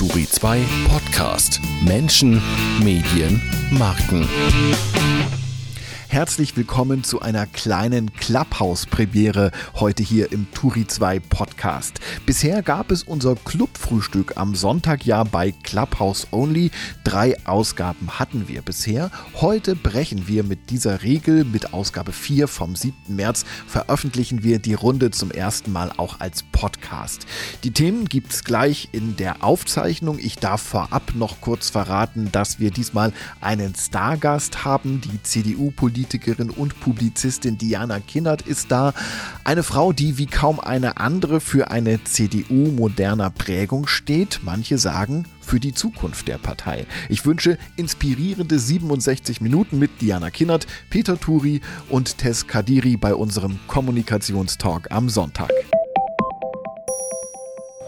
Turi 2 Podcast. Menschen, Medien, Marken. Herzlich willkommen zu einer kleinen Clubhouse-Premiere heute hier im Turi 2 Podcast. Bisher gab es unser Clubfrühstück am Sonntag ja bei Clubhouse Only. Drei Ausgaben hatten wir bisher. Heute brechen wir mit dieser Regel. Mit Ausgabe 4 vom 7. März veröffentlichen wir die Runde zum ersten Mal auch als Podcast. Die Themen gibt es gleich in der Aufzeichnung. Ich darf vorab noch kurz verraten, dass wir diesmal einen Stargast haben, die CDU-Politikerin Politikerin und Publizistin Diana Kinnert ist da. Eine Frau, die wie kaum eine andere für eine CDU moderner Prägung steht. Manche sagen für die Zukunft der Partei. Ich wünsche inspirierende 67 Minuten mit Diana Kinnert, Peter Turi und Tess Kadiri bei unserem Kommunikationstalk am Sonntag.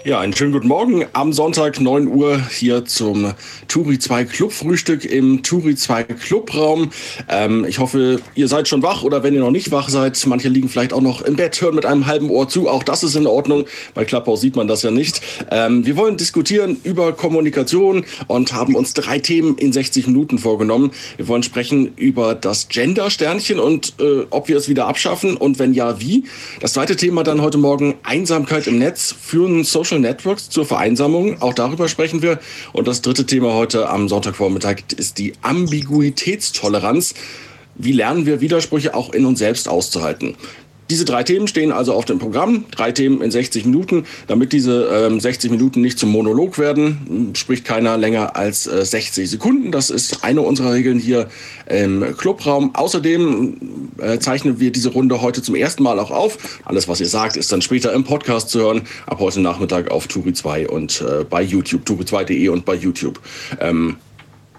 Ja, einen schönen guten Morgen am Sonntag 9 Uhr hier zum Turi 2 Club Frühstück im Turi 2 Clubraum. Ähm, ich hoffe, ihr seid schon wach oder wenn ihr noch nicht wach seid, manche liegen vielleicht auch noch im Bett, hören mit einem halben Ohr zu. Auch das ist in Ordnung. Bei Clubhouse sieht man das ja nicht. Ähm, wir wollen diskutieren über Kommunikation und haben uns drei Themen in 60 Minuten vorgenommen. Wir wollen sprechen über das Gender-Sternchen und äh, ob wir es wieder abschaffen und wenn ja, wie. Das zweite Thema dann heute Morgen Einsamkeit im Netz. Führen Social Social Networks zur Vereinsamung. Auch darüber sprechen wir. Und das dritte Thema heute am Sonntagvormittag ist die Ambiguitätstoleranz. Wie lernen wir Widersprüche auch in uns selbst auszuhalten? Diese drei Themen stehen also auf dem Programm. Drei Themen in 60 Minuten. Damit diese ähm, 60 Minuten nicht zum Monolog werden, spricht keiner länger als äh, 60 Sekunden. Das ist eine unserer Regeln hier im Clubraum. Außerdem äh, zeichnen wir diese Runde heute zum ersten Mal auch auf. Alles, was ihr sagt, ist dann später im Podcast zu hören. Ab heute Nachmittag auf Turi 2 und äh, bei YouTube, turi2.de und bei YouTube. Ähm,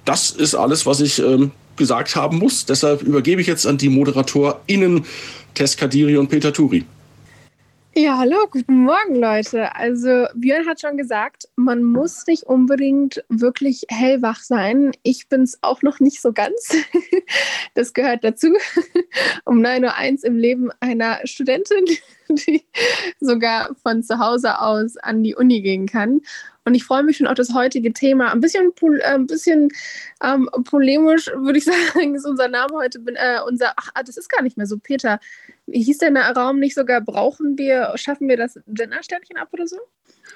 das ist alles, was ich ähm, gesagt haben muss. Deshalb übergebe ich jetzt an die ModeratorInnen Tess Kadiri und Peter Turi. Ja, hallo, guten Morgen, Leute. Also, Björn hat schon gesagt, man muss nicht unbedingt wirklich hellwach sein. Ich bin es auch noch nicht so ganz. Das gehört dazu. Um 9.01 Uhr im Leben einer Studentin, die sogar von zu Hause aus an die Uni gehen kann. Und ich freue mich schon auf das heutige Thema. Ein bisschen, äh, ein bisschen ähm, polemisch, würde ich sagen, ist unser Name heute. Äh, unser, ach, ah, das ist gar nicht mehr so. Peter, hieß der Raum nicht sogar? Brauchen wir, schaffen wir das Gendersternchen ab oder so?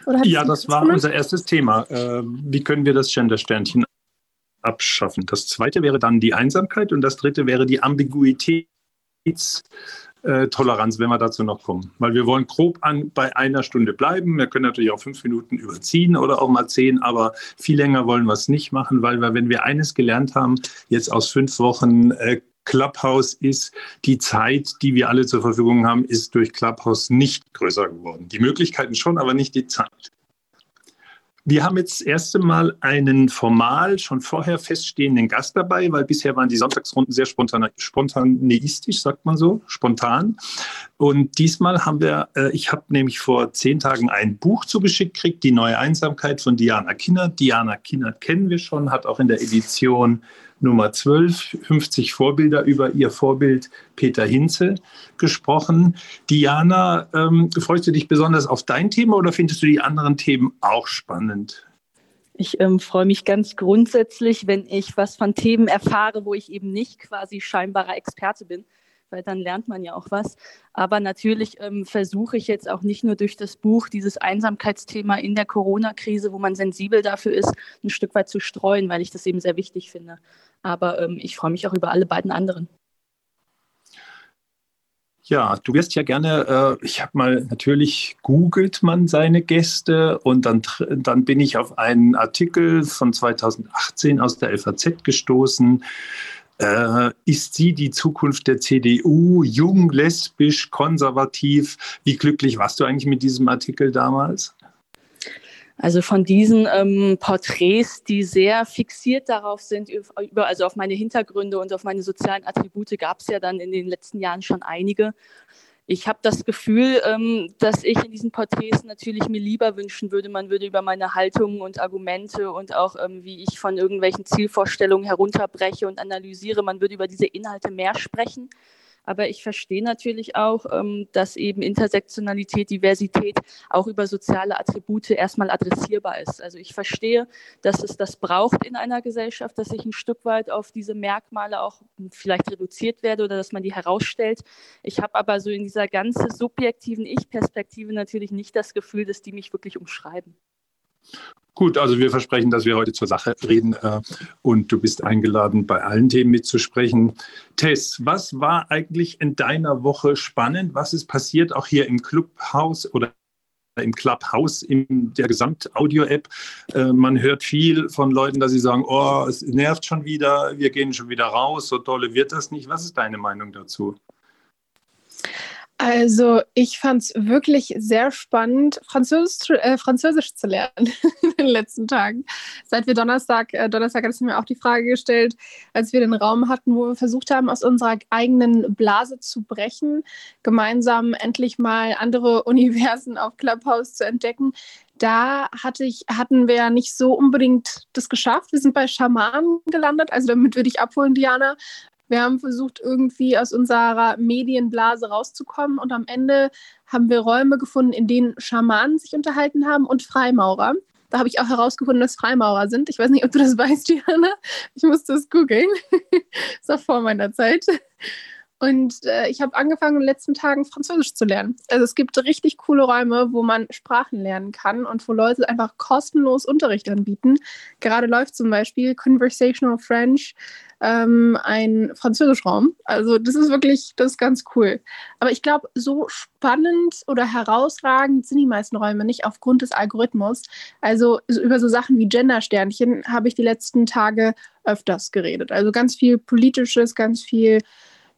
Oder ja, das war unser erstes Thema. Äh, wie können wir das Gendersternchen abschaffen? Das zweite wäre dann die Einsamkeit und das dritte wäre die Ambiguitäts- äh, Toleranz, wenn wir dazu noch kommen. Weil wir wollen grob an, bei einer Stunde bleiben. Wir können natürlich auch fünf Minuten überziehen oder auch mal zehn, aber viel länger wollen wir es nicht machen, weil wir, wenn wir eines gelernt haben, jetzt aus fünf Wochen äh, Clubhouse ist, die Zeit, die wir alle zur Verfügung haben, ist durch Clubhouse nicht größer geworden. Die Möglichkeiten schon, aber nicht die Zeit. Wir haben jetzt das erste Mal einen formal schon vorher feststehenden Gast dabei, weil bisher waren die Sonntagsrunden sehr spontan, spontaneistisch, sagt man so, spontan. Und diesmal haben wir, äh, ich habe nämlich vor zehn Tagen ein Buch zugeschickt gekriegt, Die neue Einsamkeit von Diana Kinnert. Diana Kinnert kennen wir schon, hat auch in der Edition Nummer 12, 50 Vorbilder über ihr Vorbild Peter Hinze gesprochen. Diana, ähm, freust du dich besonders auf dein Thema oder findest du die anderen Themen auch spannend? Ich ähm, freue mich ganz grundsätzlich, wenn ich was von Themen erfahre, wo ich eben nicht quasi scheinbarer Experte bin weil dann lernt man ja auch was. Aber natürlich ähm, versuche ich jetzt auch nicht nur durch das Buch dieses Einsamkeitsthema in der Corona-Krise, wo man sensibel dafür ist, ein Stück weit zu streuen, weil ich das eben sehr wichtig finde. Aber ähm, ich freue mich auch über alle beiden anderen. Ja, du wirst ja gerne, äh, ich habe mal, natürlich googelt man seine Gäste und dann, dann bin ich auf einen Artikel von 2018 aus der FAZ gestoßen äh, ist sie die Zukunft der CDU? Jung, lesbisch, konservativ? Wie glücklich warst du eigentlich mit diesem Artikel damals? Also von diesen ähm, Porträts, die sehr fixiert darauf sind, über, also auf meine Hintergründe und auf meine sozialen Attribute, gab es ja dann in den letzten Jahren schon einige ich habe das Gefühl, ähm, dass ich in diesen Porträts natürlich mir lieber wünschen würde, man würde über meine Haltungen und Argumente und auch ähm, wie ich von irgendwelchen Zielvorstellungen herunterbreche und analysiere, man würde über diese Inhalte mehr sprechen. Aber ich verstehe natürlich auch, ähm, dass eben Intersektionalität, Diversität auch über soziale Attribute erstmal adressierbar ist. Also ich verstehe, dass es das braucht in einer Gesellschaft, dass ich ein Stück weit auf diese Merkmale auch vielleicht reduziert werde oder dass man die herausstellt. Ich habe aber so in dieser ganzen subjektiven Ich-Perspektive natürlich nicht das Gefühl, dass die mich wirklich umschreiben. Gut, also wir versprechen, dass wir heute zur Sache reden äh, und du bist eingeladen, bei allen Themen mitzusprechen. Tess, was war eigentlich in deiner Woche spannend? Was ist passiert auch hier im Clubhaus oder im Clubhouse in der Gesamtaudio-App. Äh, man hört viel von Leuten, dass sie sagen, oh, es nervt schon wieder, wir gehen schon wieder raus, so tolle wird das nicht. Was ist deine Meinung dazu? Also ich fand es wirklich sehr spannend, Französisch, äh, Französisch zu lernen in den letzten Tagen. Seit wir Donnerstag, äh, Donnerstag hat es mir auch die Frage gestellt, als wir den Raum hatten, wo wir versucht haben, aus unserer eigenen Blase zu brechen, gemeinsam endlich mal andere Universen auf Clubhouse zu entdecken. Da hatte ich, hatten wir nicht so unbedingt das geschafft. Wir sind bei Schamanen gelandet, also damit würde ich abholen, Diana. Wir haben versucht, irgendwie aus unserer Medienblase rauszukommen und am Ende haben wir Räume gefunden, in denen Schamanen sich unterhalten haben und Freimaurer. Da habe ich auch herausgefunden, dass Freimaurer sind. Ich weiß nicht, ob du das weißt, Diana. Ich musste es googeln. ist auch vor meiner Zeit. Und äh, ich habe angefangen in den letzten Tagen Französisch zu lernen. Also es gibt richtig coole Räume, wo man Sprachen lernen kann und wo Leute einfach kostenlos Unterricht anbieten. Gerade läuft zum Beispiel Conversational French, ähm, ein Französischraum. Also das ist wirklich, das ist ganz cool. Aber ich glaube, so spannend oder herausragend sind die meisten Räume nicht aufgrund des Algorithmus. Also über so Sachen wie Gendersternchen habe ich die letzten Tage öfters geredet. Also ganz viel Politisches, ganz viel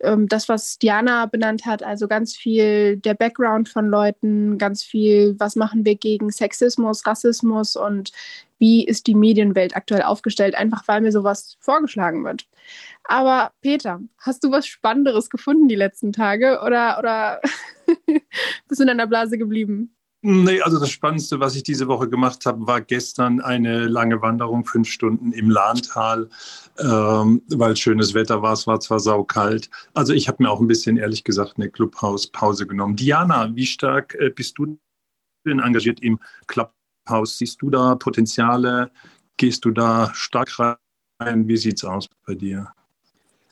ähm, das, was Diana benannt hat, also ganz viel der Background von Leuten, ganz viel, was machen wir gegen Sexismus, Rassismus und wie ist die Medienwelt aktuell aufgestellt, einfach weil mir sowas vorgeschlagen wird. Aber Peter, hast du was Spannenderes gefunden die letzten Tage oder, oder bist du in deiner Blase geblieben? Nee, also das Spannendste, was ich diese Woche gemacht habe, war gestern eine lange Wanderung, fünf Stunden im Lahntal, ähm, weil schönes Wetter war. Es war zwar saukalt. Also ich habe mir auch ein bisschen, ehrlich gesagt, eine Clubhouse-Pause genommen. Diana, wie stark äh, bist du denn engagiert im Clubhouse? Siehst du da Potenziale? Gehst du da stark rein? Wie sieht es aus bei dir?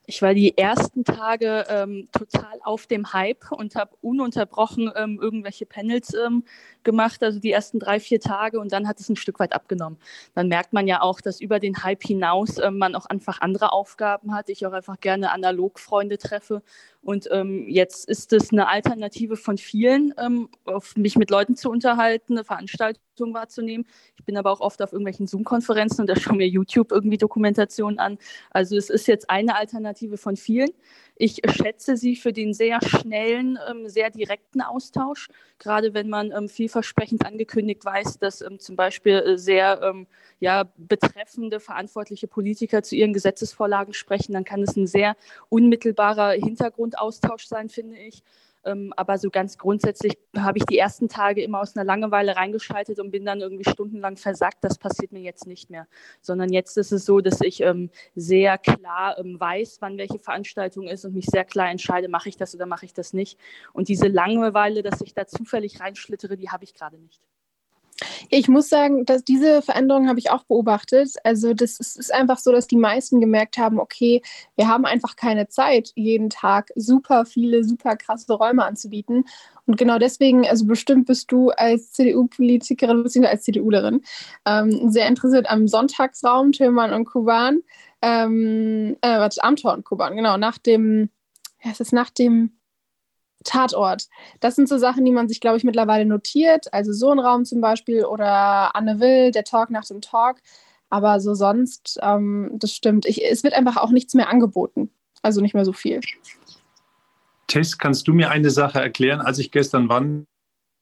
Ich war die ersten Tage ähm, total auf dem Hype und habe ununterbrochen ähm, irgendwelche Panels ähm, gemacht, also die ersten drei, vier Tage und dann hat es ein Stück weit abgenommen. Dann merkt man ja auch, dass über den Hype hinaus ähm, man auch einfach andere Aufgaben hat. Ich auch einfach gerne analog Freunde treffe und ähm, jetzt ist es eine Alternative von vielen, ähm, mich mit Leuten zu unterhalten, eine Veranstaltung wahrzunehmen. Ich bin aber auch oft auf irgendwelchen Zoom-Konferenzen und da schaue mir YouTube irgendwie Dokumentationen an. Also es ist jetzt eine Alternative von vielen. Ich schätze sie für den sehr schnellen, ähm, sehr direkten Austausch, gerade wenn man ähm, vielversprechend angekündigt weiß, dass ähm, zum Beispiel äh, sehr ja, betreffende verantwortliche Politiker zu ihren Gesetzesvorlagen sprechen, dann kann es ein sehr unmittelbarer Hintergrundaustausch sein, finde ich. Ähm, aber so ganz grundsätzlich habe ich die ersten Tage immer aus einer Langeweile reingeschaltet und bin dann irgendwie stundenlang versackt. Das passiert mir jetzt nicht mehr. Sondern jetzt ist es so, dass ich ähm, sehr klar ähm, weiß, wann welche Veranstaltung ist und mich sehr klar entscheide, mache ich das oder mache ich das nicht. Und diese Langeweile, dass ich da zufällig reinschlittere, die habe ich gerade nicht. Ich muss sagen, dass diese Veränderung habe ich auch beobachtet. Also das ist, einfach so, dass die meisten gemerkt haben, okay, wir haben einfach keine Zeit, jeden Tag super viele, super krasse Räume anzubieten. Und genau deswegen, also bestimmt bist du als CDU-Politikerin bzw. als CDUlerin ähm, sehr interessiert am Sonntagsraum, Tillmann und Kuban. Ähm, äh, warte, Amtor und Kuban, genau, nach dem, ja, es ist nach dem Tatort. Das sind so Sachen, die man sich, glaube ich, mittlerweile notiert. Also so ein Raum zum Beispiel oder Anne Will, der Talk nach dem Talk. Aber so sonst, ähm, das stimmt. Ich, es wird einfach auch nichts mehr angeboten. Also nicht mehr so viel. Tess, kannst du mir eine Sache erklären? Als ich gestern wandern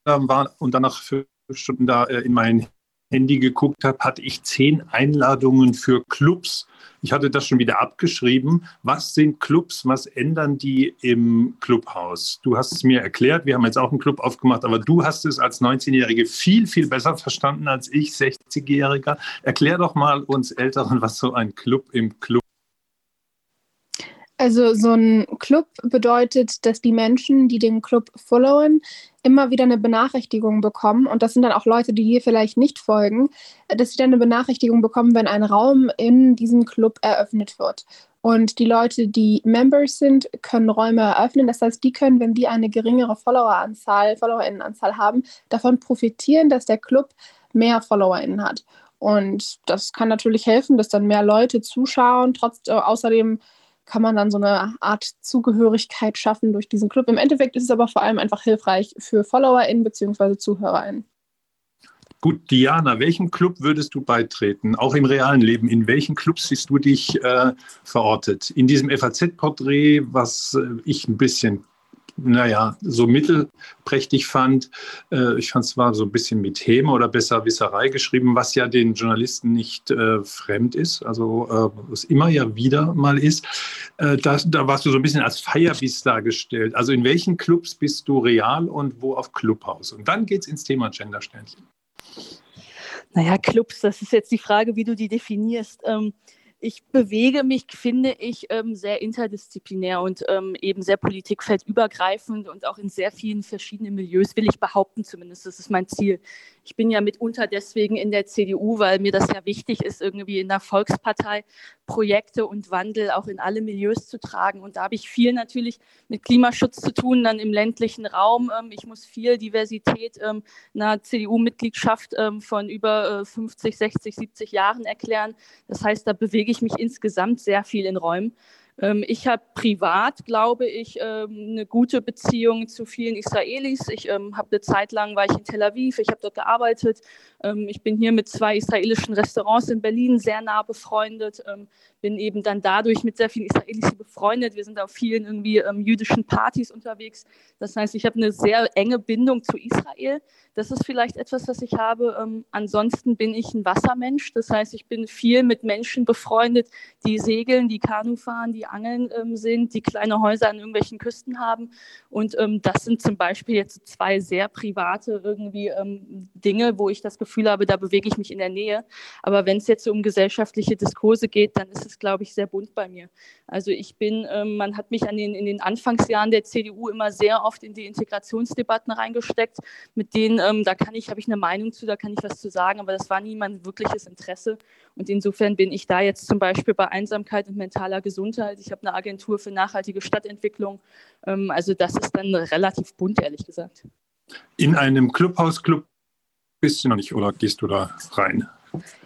war und danach fünf Stunden da äh, in mein Handy geguckt habe, hatte ich zehn Einladungen für Clubs. Ich hatte das schon wieder abgeschrieben. Was sind Clubs? Was ändern die im Clubhaus? Du hast es mir erklärt. Wir haben jetzt auch einen Club aufgemacht, aber du hast es als 19-Jährige viel, viel besser verstanden als ich, 60-Jähriger. Erklär doch mal uns Älteren, was so ein Club im Club Also so ein Club bedeutet, dass die Menschen, die den Club followen, immer wieder eine Benachrichtigung bekommen. Und das sind dann auch Leute, die hier vielleicht nicht folgen, dass sie dann eine Benachrichtigung bekommen, wenn ein Raum in diesem Club eröffnet wird. Und die Leute, die Members sind, können Räume eröffnen. Das heißt, die können, wenn die eine geringere Followeranzahl, Followerinnenanzahl haben, davon profitieren, dass der Club mehr Followerinnen hat. Und das kann natürlich helfen, dass dann mehr Leute zuschauen. Trotz, äh, außerdem kann man dann so eine Art Zugehörigkeit schaffen durch diesen Club. Im Endeffekt ist es aber vor allem einfach hilfreich für FollowerInnen bzw. ZuhörerInnen. Gut, Diana, welchem Club würdest du beitreten, auch im realen Leben? In welchen Clubs siehst du dich äh, verortet? In diesem FAZ-Porträt, was äh, ich ein bisschen naja, so mittelprächtig fand. Äh, ich fand es war so ein bisschen mit Häme oder Besserwisserei geschrieben, was ja den Journalisten nicht äh, fremd ist, also äh, was immer ja wieder mal ist. Äh, das, da warst du so ein bisschen als Firebeast dargestellt. Also in welchen Clubs bist du real und wo auf Clubhaus? Und dann geht es ins Thema Gendersternchen. Naja, Clubs, das ist jetzt die Frage, wie du die definierst. Ähm, ich bewege mich, finde ich, ähm, sehr interdisziplinär und ähm, eben sehr politikfeldübergreifend und auch in sehr vielen verschiedenen Milieus, will ich behaupten zumindest. Das ist mein Ziel. Ich bin ja mitunter deswegen in der CDU, weil mir das ja wichtig ist, irgendwie in der Volkspartei Projekte und Wandel auch in alle Milieus zu tragen. Und da habe ich viel natürlich mit Klimaschutz zu tun, dann im ländlichen Raum. Ähm, ich muss viel Diversität ähm, einer CDU-Mitgliedschaft ähm, von über 50, 60, 70 Jahren erklären. Das heißt, da bewege ich mich insgesamt sehr viel in Räumen. Ähm, ich habe privat, glaube ich, ähm, eine gute Beziehung zu vielen Israelis. Ich ähm, habe eine Zeit lang war ich in Tel Aviv, ich habe dort gearbeitet. ich bin hier mit zwei israelischen Restaurants in Berlin sehr nah befreundet bin eben dann dadurch mit sehr vielen Israelis befreundet. Wir sind auf vielen irgendwie ähm, jüdischen Partys unterwegs. Das heißt, ich habe eine sehr enge Bindung zu Israel. Das ist vielleicht etwas, was ich habe. Ähm, ansonsten bin ich ein Wassermensch. Das heißt, ich bin viel mit Menschen befreundet, die segeln, die Kanu fahren, die angeln ähm, sind, die kleine Häuser an irgendwelchen Küsten haben. Und ähm, das sind zum Beispiel jetzt zwei sehr private irgendwie ähm, Dinge, wo ich das Gefühl habe, da bewege ich mich in der Nähe. Aber wenn es jetzt um gesellschaftliche Diskurse geht, dann ist es glaube ich, sehr bunt bei mir. Also ich bin, ähm, man hat mich an den, in den Anfangsjahren der CDU immer sehr oft in die Integrationsdebatten reingesteckt, mit denen, ähm, da kann ich, habe ich eine Meinung zu, da kann ich was zu sagen, aber das war nie mein wirkliches Interesse. Und insofern bin ich da jetzt zum Beispiel bei Einsamkeit und mentaler Gesundheit. Ich habe eine Agentur für nachhaltige Stadtentwicklung. Ähm, also das ist dann relativ bunt, ehrlich gesagt. In einem Clubhausclub bist du noch nicht oder gehst du da rein?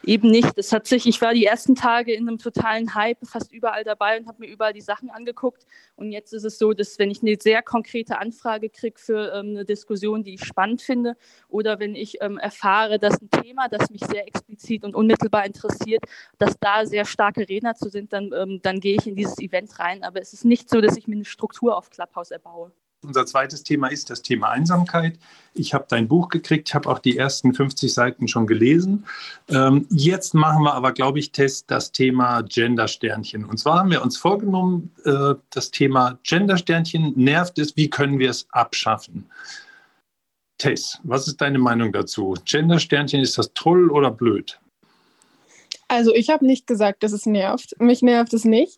Eben nicht. Das hat sich, ich war die ersten Tage in einem totalen Hype fast überall dabei und habe mir überall die Sachen angeguckt. Und jetzt ist es so, dass wenn ich eine sehr konkrete Anfrage kriege für ähm, eine Diskussion, die ich spannend finde, oder wenn ich ähm, erfahre, dass ein Thema, das mich sehr explizit und unmittelbar interessiert, dass da sehr starke Redner zu sind, dann, ähm, dann gehe ich in dieses Event rein. Aber es ist nicht so, dass ich mir eine Struktur auf Clubhouse erbaue. Unser zweites Thema ist das Thema Einsamkeit. Ich habe dein Buch gekriegt, ich habe auch die ersten 50 Seiten schon gelesen. Ähm, jetzt machen wir aber, glaube ich, Test das Thema Gendersternchen. Und zwar haben wir uns vorgenommen, äh, das Thema Gendersternchen nervt es, wie können wir es abschaffen? Tess, was ist deine Meinung dazu? Gendersternchen, ist das toll oder blöd? Also ich habe nicht gesagt, dass es nervt. Mich nervt es nicht.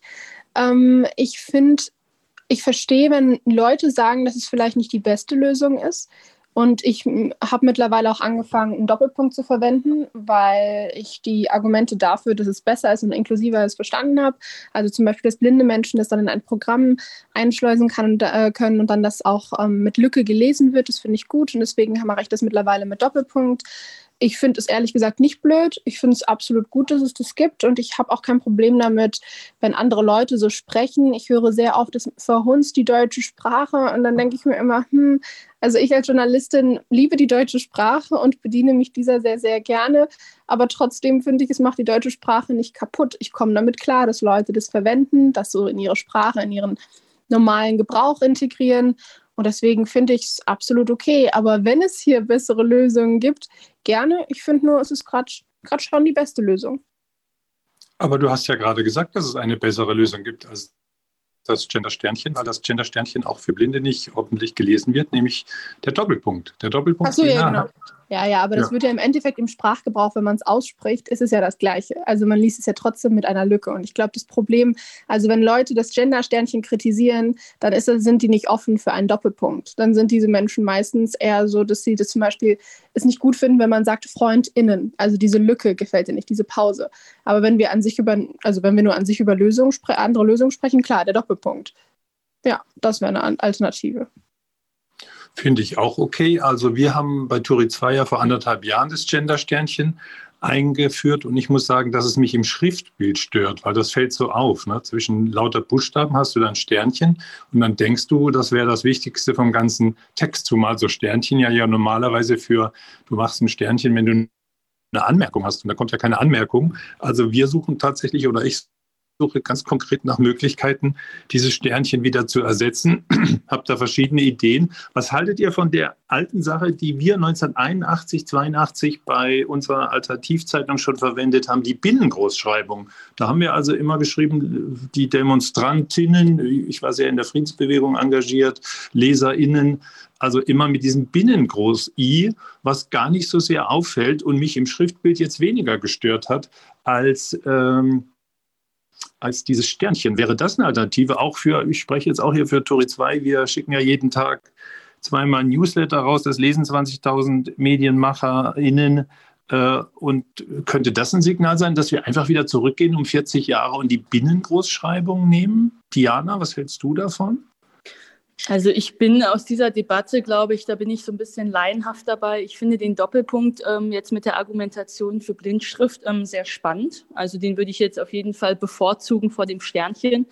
Ähm, ich finde ich verstehe, wenn Leute sagen, dass es vielleicht nicht die beste Lösung ist. Und ich habe mittlerweile auch angefangen, einen Doppelpunkt zu verwenden, weil ich die Argumente dafür, dass es besser ist und inklusiver ist, verstanden habe. Also zum Beispiel, dass blinde Menschen das dann in ein Programm einschleusen kann, äh, können und dann das auch ähm, mit Lücke gelesen wird. Das finde ich gut und deswegen mache ich das mittlerweile mit Doppelpunkt. Ich finde es ehrlich gesagt nicht blöd. Ich finde es absolut gut, dass es das gibt. Und ich habe auch kein Problem damit, wenn andere Leute so sprechen. Ich höre sehr oft, es verhunzt die deutsche Sprache. Und dann denke ich mir immer, hm, also ich als Journalistin liebe die deutsche Sprache und bediene mich dieser sehr, sehr gerne. Aber trotzdem finde ich, es macht die deutsche Sprache nicht kaputt. Ich komme damit klar, dass Leute das verwenden, das so in ihre Sprache, in ihren normalen Gebrauch integrieren. Und deswegen finde ich es absolut okay. Aber wenn es hier bessere Lösungen gibt, gerne. Ich finde nur, es ist gerade schon die beste Lösung. Aber du hast ja gerade gesagt, dass es eine bessere Lösung gibt als das Gender-Sternchen, weil das Gender-Sternchen auch für Blinde nicht hoffentlich gelesen wird, nämlich der Doppelpunkt. Der Doppelpunkt so, ja, genau. Ja, ja, aber das ja. wird ja im Endeffekt im Sprachgebrauch, wenn man es ausspricht, ist es ja das Gleiche. Also man liest es ja trotzdem mit einer Lücke. Und ich glaube, das Problem, also wenn Leute das Gender-Sternchen kritisieren, dann ist, sind die nicht offen für einen Doppelpunkt. Dann sind diese Menschen meistens eher so, dass sie das zum Beispiel es nicht gut finden, wenn man sagt FreundInnen. Also diese Lücke gefällt dir nicht, diese Pause. Aber wenn wir an sich über, also wenn wir nur an sich über Lösungen, andere Lösungen sprechen, klar, der Doppelpunkt. Ja, das wäre eine Alternative. Finde ich auch okay. Also wir haben bei Turi 2 ja vor anderthalb Jahren das Gender-Sternchen eingeführt und ich muss sagen, dass es mich im Schriftbild stört, weil das fällt so auf. Ne? Zwischen lauter Buchstaben hast du dann Sternchen und dann denkst du, das wäre das Wichtigste vom ganzen Text, zumal so Sternchen ja ja normalerweise für, du machst ein Sternchen, wenn du eine Anmerkung hast und da kommt ja keine Anmerkung. Also wir suchen tatsächlich oder ich suche ganz konkret nach Möglichkeiten, dieses Sternchen wieder zu ersetzen. Habt da verschiedene Ideen. Was haltet ihr von der alten Sache, die wir 1981, 82 bei unserer Alternativzeitung schon verwendet haben, die Binnengroßschreibung? Da haben wir also immer geschrieben, die Demonstrantinnen, ich war sehr in der Friedensbewegung engagiert, LeserInnen, also immer mit diesem Binnengroß-I, was gar nicht so sehr auffällt und mich im Schriftbild jetzt weniger gestört hat als ähm, als dieses Sternchen. Wäre das eine Alternative auch für, ich spreche jetzt auch hier für Tori 2, wir schicken ja jeden Tag zweimal ein Newsletter raus, das lesen 20.000 MedienmacherInnen. Äh, und könnte das ein Signal sein, dass wir einfach wieder zurückgehen um 40 Jahre und die Binnengroßschreibung nehmen? Diana, was hältst du davon? Also ich bin aus dieser Debatte, glaube ich, da bin ich so ein bisschen laienhaft dabei. Ich finde den Doppelpunkt ähm, jetzt mit der Argumentation für Blindschrift ähm, sehr spannend. Also den würde ich jetzt auf jeden Fall bevorzugen vor dem Sternchen.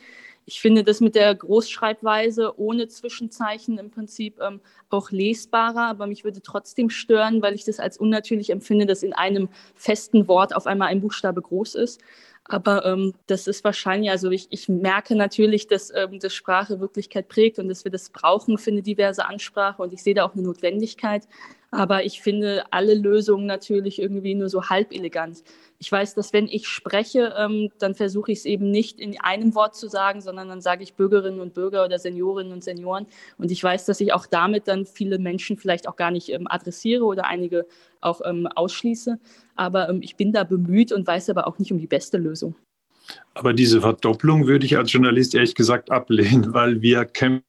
Ich finde das mit der Großschreibweise ohne Zwischenzeichen im Prinzip ähm, auch lesbarer, aber mich würde trotzdem stören, weil ich das als unnatürlich empfinde, dass in einem festen Wort auf einmal ein Buchstabe groß ist. Aber ähm, das ist wahrscheinlich, also ich, ich merke natürlich, dass ähm, das Sprache Wirklichkeit prägt und dass wir das brauchen für eine diverse Ansprache und ich sehe da auch eine Notwendigkeit. Aber ich finde alle Lösungen natürlich irgendwie nur so halb elegant. Ich weiß, dass wenn ich spreche, ähm, dann versuche ich es eben nicht in einem Wort zu sagen, sondern dann sage ich Bürgerinnen und Bürger oder Seniorinnen und Senioren. Und ich weiß, dass ich auch damit dann viele Menschen vielleicht auch gar nicht ähm, adressiere oder einige auch ähm, ausschließe. Aber ähm, ich bin da bemüht und weiß aber auch nicht um die beste Lösung. Aber diese Verdopplung würde ich als Journalist ehrlich gesagt ablehnen, weil wir kämpfen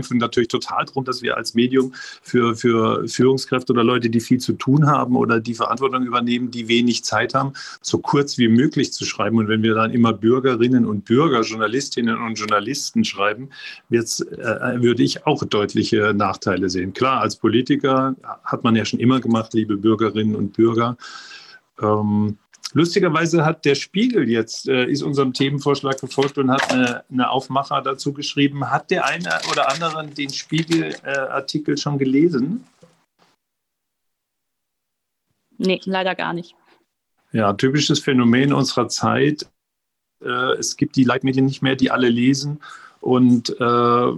kämpfen natürlich total darum, dass wir als Medium für, für Führungskräfte oder Leute, die viel zu tun haben oder die Verantwortung übernehmen, die wenig Zeit haben, so kurz wie möglich zu schreiben. Und wenn wir dann immer Bürgerinnen und Bürger, Journalistinnen und Journalisten schreiben, äh, würde ich auch deutliche Nachteile sehen. Klar, als Politiker hat man ja schon immer gemacht, liebe Bürgerinnen und Bürger. Ähm, Lustigerweise hat der Spiegel jetzt, äh, ist unserem Themenvorschlag gefolgt und hat eine, eine, Aufmacher dazu geschrieben. Hat der eine oder andere den Spiegel-Artikel äh, schon gelesen? Nee, leider gar nicht. Ja, typisches Phänomen unserer Zeit. Äh, es gibt die Leitmedien nicht mehr, die alle lesen. Und äh,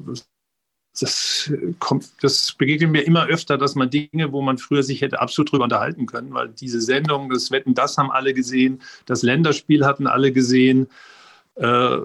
das kommt, das begegnet mir immer öfter, dass man Dinge, wo man früher sich hätte absolut drüber unterhalten können, weil diese Sendung, das Wetten, das haben alle gesehen, das Länderspiel hatten alle gesehen, äh,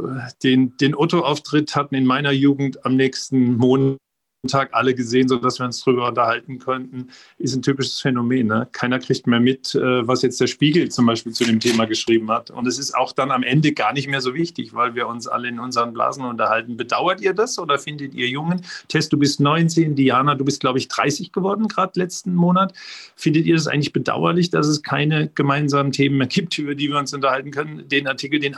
den, den Otto-Auftritt hatten in meiner Jugend am nächsten Monat Tag alle gesehen, sodass wir uns darüber unterhalten könnten, ist ein typisches Phänomen. Ne? Keiner kriegt mehr mit, äh, was jetzt der Spiegel zum Beispiel zu dem Thema geschrieben hat. Und es ist auch dann am Ende gar nicht mehr so wichtig, weil wir uns alle in unseren Blasen unterhalten. Bedauert ihr das oder findet ihr Jungen? Tess, du bist 19, Diana, du bist, glaube ich, 30 geworden, gerade letzten Monat. Findet ihr das eigentlich bedauerlich, dass es keine gemeinsamen Themen mehr gibt, über die wir uns unterhalten können? Den Artikel, den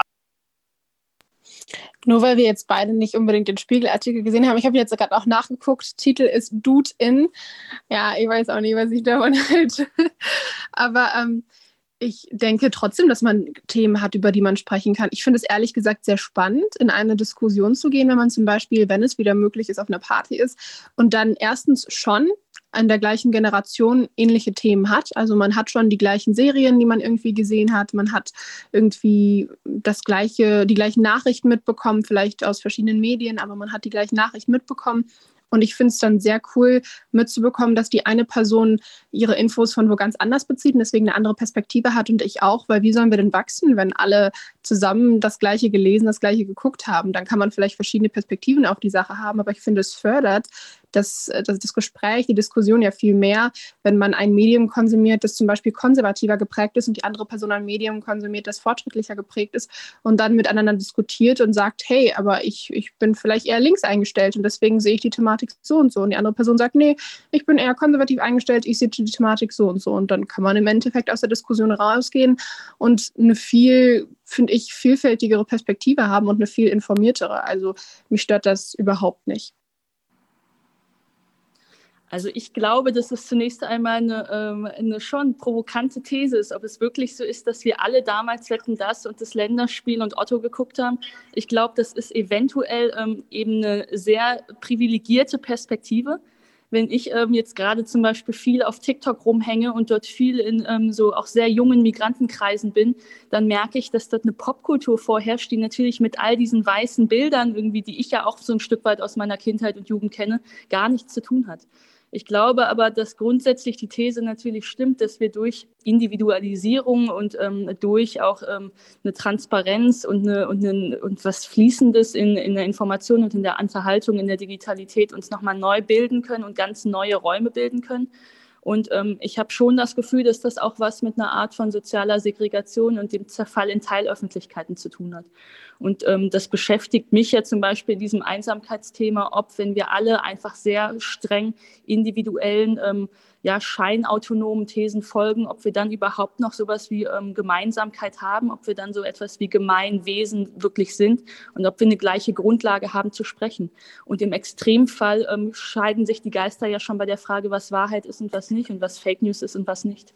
nur weil wir jetzt beide nicht unbedingt den Spiegelartikel gesehen haben. Ich habe jetzt gerade auch nachgeguckt. Titel ist Dude in. Ja, ich weiß auch nicht, was ich davon halte. Aber ähm, ich denke trotzdem, dass man Themen hat, über die man sprechen kann. Ich finde es ehrlich gesagt sehr spannend, in eine Diskussion zu gehen, wenn man zum Beispiel, wenn es wieder möglich ist, auf einer Party ist und dann erstens schon an der gleichen Generation ähnliche Themen hat. Also man hat schon die gleichen Serien, die man irgendwie gesehen hat. Man hat irgendwie das gleiche, die gleichen Nachrichten mitbekommen, vielleicht aus verschiedenen Medien, aber man hat die gleichen Nachrichten mitbekommen. Und ich finde es dann sehr cool mitzubekommen, dass die eine Person ihre Infos von wo ganz anders bezieht und deswegen eine andere Perspektive hat und ich auch, weil wie sollen wir denn wachsen, wenn alle zusammen das Gleiche gelesen, das Gleiche geguckt haben? Dann kann man vielleicht verschiedene Perspektiven auf die Sache haben, aber ich finde, es fördert das, das, das Gespräch, die Diskussion ja viel mehr, wenn man ein Medium konsumiert, das zum Beispiel konservativer geprägt ist und die andere Person ein Medium konsumiert, das fortschrittlicher geprägt ist und dann miteinander diskutiert und sagt, hey, aber ich, ich bin vielleicht eher links eingestellt und deswegen sehe ich die Thematik so und so. Und die andere Person sagt, nee, ich bin eher konservativ eingestellt, ich sehe die Thematik so und so. Und dann kann man im Endeffekt aus der Diskussion rausgehen und eine viel, finde ich, vielfältigere Perspektive haben und eine viel informiertere. Also mich stört das überhaupt nicht. Also ich glaube, dass es zunächst einmal eine, ähm, eine, schon provokante These ist, ob es wirklich so ist, dass wir alle damals Wetten das und das Länderspiel und Otto geguckt haben. Ich glaube, das ist eventuell ähm, eben eine sehr privilegierte Perspektive. Wenn ich ähm, jetzt gerade zum Beispiel viel auf TikTok rumhänge und dort viel in so auch sehr jungen Migrantenkreisen bin, dann merke ich, dass dort eine Popkultur vorherrscht, die natürlich mit all diesen weißen Bildern irgendwie, die ich ja auch so ein Stück weit aus meiner Kindheit und Jugend kenne, gar nichts zu tun hat. Ich glaube aber, dass grundsätzlich die These natürlich stimmt, dass wir durch Individualisierung und ähm, durch auch ähm, eine Transparenz und, eine, und, eine, und was Fließendes in, in der Information und in der Unterhaltung, in der Digitalität uns nochmal neu bilden können und ganz neue Räume bilden können. Und ähm, ich habe schon das Gefühl, dass das auch was mit einer Art von sozialer Segregation und dem Zerfall in Teilöffentlichkeiten zu tun hat. Und ähm, das beschäftigt mich ja zum Beispiel in diesem Einsamkeitsthema, ob wenn wir alle einfach sehr streng individuellen ähm, ja, scheinautonomen Thesen folgen, ob wir dann überhaupt noch sowas wie ähm, Gemeinsamkeit haben, ob wir dann so etwas wie Gemeinwesen wirklich sind und ob wir eine gleiche Grundlage haben zu sprechen. Und im Extremfall ähm, scheiden sich die Geister ja schon bei der Frage, was Wahrheit ist und was nicht und was Fake News ist und was nicht.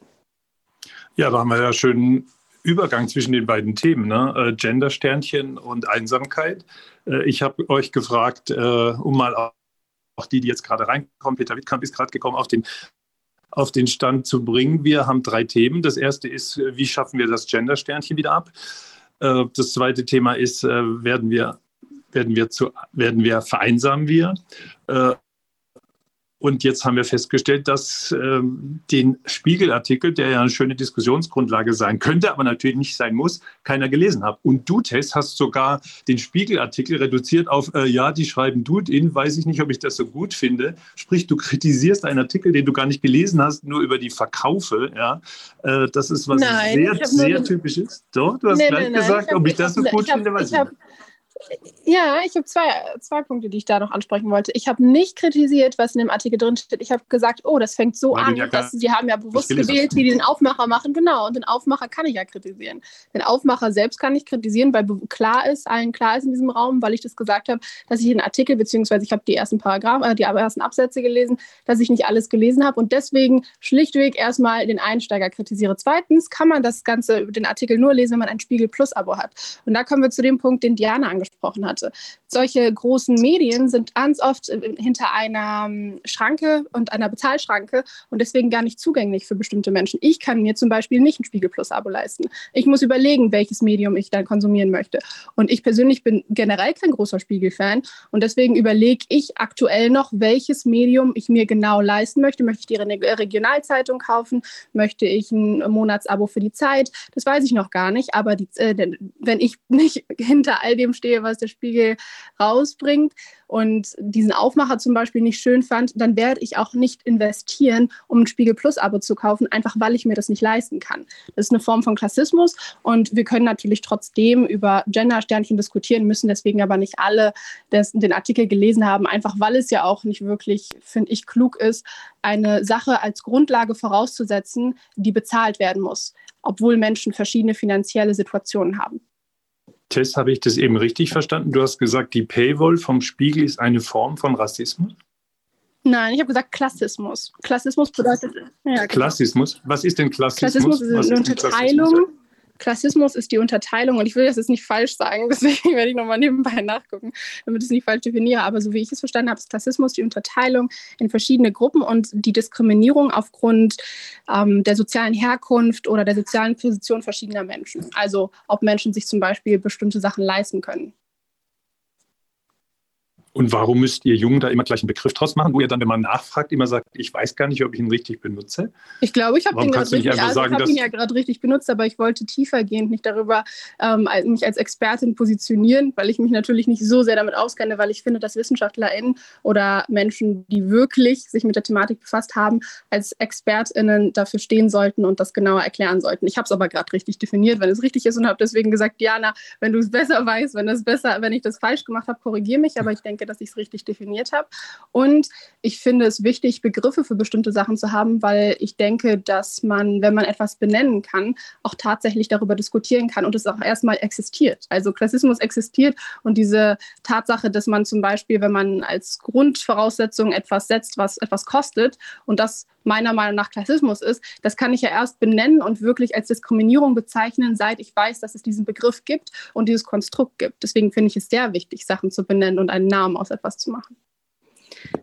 Ja, da haben wir ja schön Übergang zwischen den beiden Themen, ne? Äh, Gender-Sternchen und Einsamkeit. Äh, ich habe euch gefragt, äh, um mal auch die, die jetzt gerade reinkommen, Peter Wittkamp ist gerade gekommen, auf den auf den Stand zu bringen. Wir haben drei Themen. Das erste ist, wie schaffen wir das Gender-Sternchen wieder ab? Das zweite Thema ist, werden wir, werden wir, zu, werden wir vereinsamen wir? Und jetzt haben wir festgestellt, dass ähm, den Spiegelartikel, der ja eine schöne Diskussionsgrundlage sein könnte, aber natürlich nicht sein muss, keiner gelesen hat. Und du, Tess, hast sogar den Spiegelartikel reduziert auf, äh, ja, die schreiben Dude in, weiß ich nicht, ob ich das so gut finde. Sprich, du kritisierst einen Artikel, den du gar nicht gelesen hast, nur über die Verkaufe. Ja? Äh, das ist was nein, sehr, sehr typisch ist. Doch, du hast nee, gleich nee, gesagt, ob ich, das so gut finde, weiß ich, ich nicht. Ja, ich habe zwei, zwei Punkte, die ich da noch ansprechen wollte. Ich habe nicht kritisiert, was in dem Artikel drin steht. Ich habe gesagt, oh, das fängt so Weil an, ja dass sie haben ja bewusst gewählt, wie die den Aufmacher machen. Genau, und den Aufmacher kann ich ja kritisieren. Den Aufmacher selbst kann ich kritisieren, weil klar ist, allen klar ist in diesem Raum, weil ich das gesagt habe, dass ich den Artikel, beziehungsweise ich habe die ersten Paragraphen, äh, die ersten Absätze gelesen, dass ich nicht alles gelesen habe und deswegen schlichtweg erstmal den Einsteiger kritisiere. Zweitens kann man das Ganze, den Artikel nur lesen, wenn man ein Spiegel Plus Abo hat. Und da kommen wir zu dem Punkt, den Diana angesprochen angesprochen hatte. Solche großen Medien sind ganz oft äh, hinter einer ähm, Schranke und einer Bezahlschranke und deswegen gar nicht zugänglich für bestimmte Menschen. Ich kann mir zum Beispiel nicht ein Spiegel Plus Abo leisten. Ich muss überlegen, welches Medium ich dann konsumieren möchte. Und ich persönlich bin generell kein großer Spiegel-Fan und deswegen überlege ich aktuell noch, welches Medium ich mir genau leisten möchte. Möchte ich die Regionalzeitung kaufen? Möchte ich ein Monatsabo für die Zeit? Das weiß ich noch gar nicht, aber die, äh, wenn ich nicht hinter all dem stehe, was der Spiegel rausbringt und diesen Aufmacher zum Beispiel nicht schön fand, dann werde ich auch nicht investieren, um ein Spiegel Plus Abo zu kaufen, einfach weil ich mir das nicht leisten kann. Das ist eine Form von Klassismus und wir können natürlich trotzdem über Gender-Sternchen diskutieren, müssen deswegen aber nicht alle des, den Artikel gelesen haben, einfach weil es ja auch nicht wirklich, finde ich, klug ist, eine Sache als Grundlage vorauszusetzen, die bezahlt werden muss, obwohl Menschen verschiedene finanzielle Situationen haben. Tess, habe ich das eben richtig verstanden? Du hast gesagt, die Paywall vom Spiegel ist eine Form von Rassismus? Nein, ich habe gesagt Klassismus. Klassismus bedeutet. Ja, genau. Klassismus? Was ist denn Klassismus? Klassismus ist eine Unterteilung Klassismus ist die Unterteilung und ich will das jetzt nicht falsch sagen, deswegen werde ich nochmal nebenbei nachgucken, damit ich es nicht falsch definiere. Aber so wie ich es verstanden habe, ist Klassismus die Unterteilung in verschiedene Gruppen und die Diskriminierung aufgrund ähm, der sozialen Herkunft oder der sozialen Position verschiedener Menschen. Also ob Menschen sich zum Beispiel bestimmte Sachen leisten können. Und warum müsst ihr Jungen da immer gleich einen Begriff draus machen, wo ihr dann, wenn man nachfragt, immer sagt, ich weiß gar nicht, ob ich ihn richtig benutze? Ich glaube, ich habe ihn, also hab ihn ja gerade richtig benutzt, aber ich wollte tiefergehend nicht darüber ähm, mich als Expertin positionieren, weil ich mich natürlich nicht so sehr damit auskenne, weil ich finde, dass WissenschaftlerInnen oder Menschen, die wirklich sich mit der Thematik befasst haben, als ExpertInnen dafür stehen sollten und das genauer erklären sollten. Ich habe es aber gerade richtig definiert, wenn es richtig ist und habe deswegen gesagt, Diana, wenn du es besser weißt, wenn es besser, wenn ich das falsch gemacht habe, korrigiere mich, aber ich denke, denke, dass ich es richtig definiert habe. Und ich finde es wichtig, Begriffe für bestimmte Sachen zu haben, weil ich denke, dass man, wenn man etwas benennen kann, auch tatsächlich darüber diskutieren kann und es auch erstmal existiert. Also Klassismus existiert und diese Tatsache, dass man zum Beispiel, wenn man als Grundvoraussetzung etwas setzt, was etwas kostet und das meiner Meinung nach Klassismus ist, das kann ich ja erst benennen und wirklich als Diskriminierung bezeichnen, seit ich weiß, dass es diesen Begriff gibt und dieses Konstrukt gibt. Deswegen finde ich es sehr wichtig, Sachen zu benennen und einen Namen aus etwas zu machen.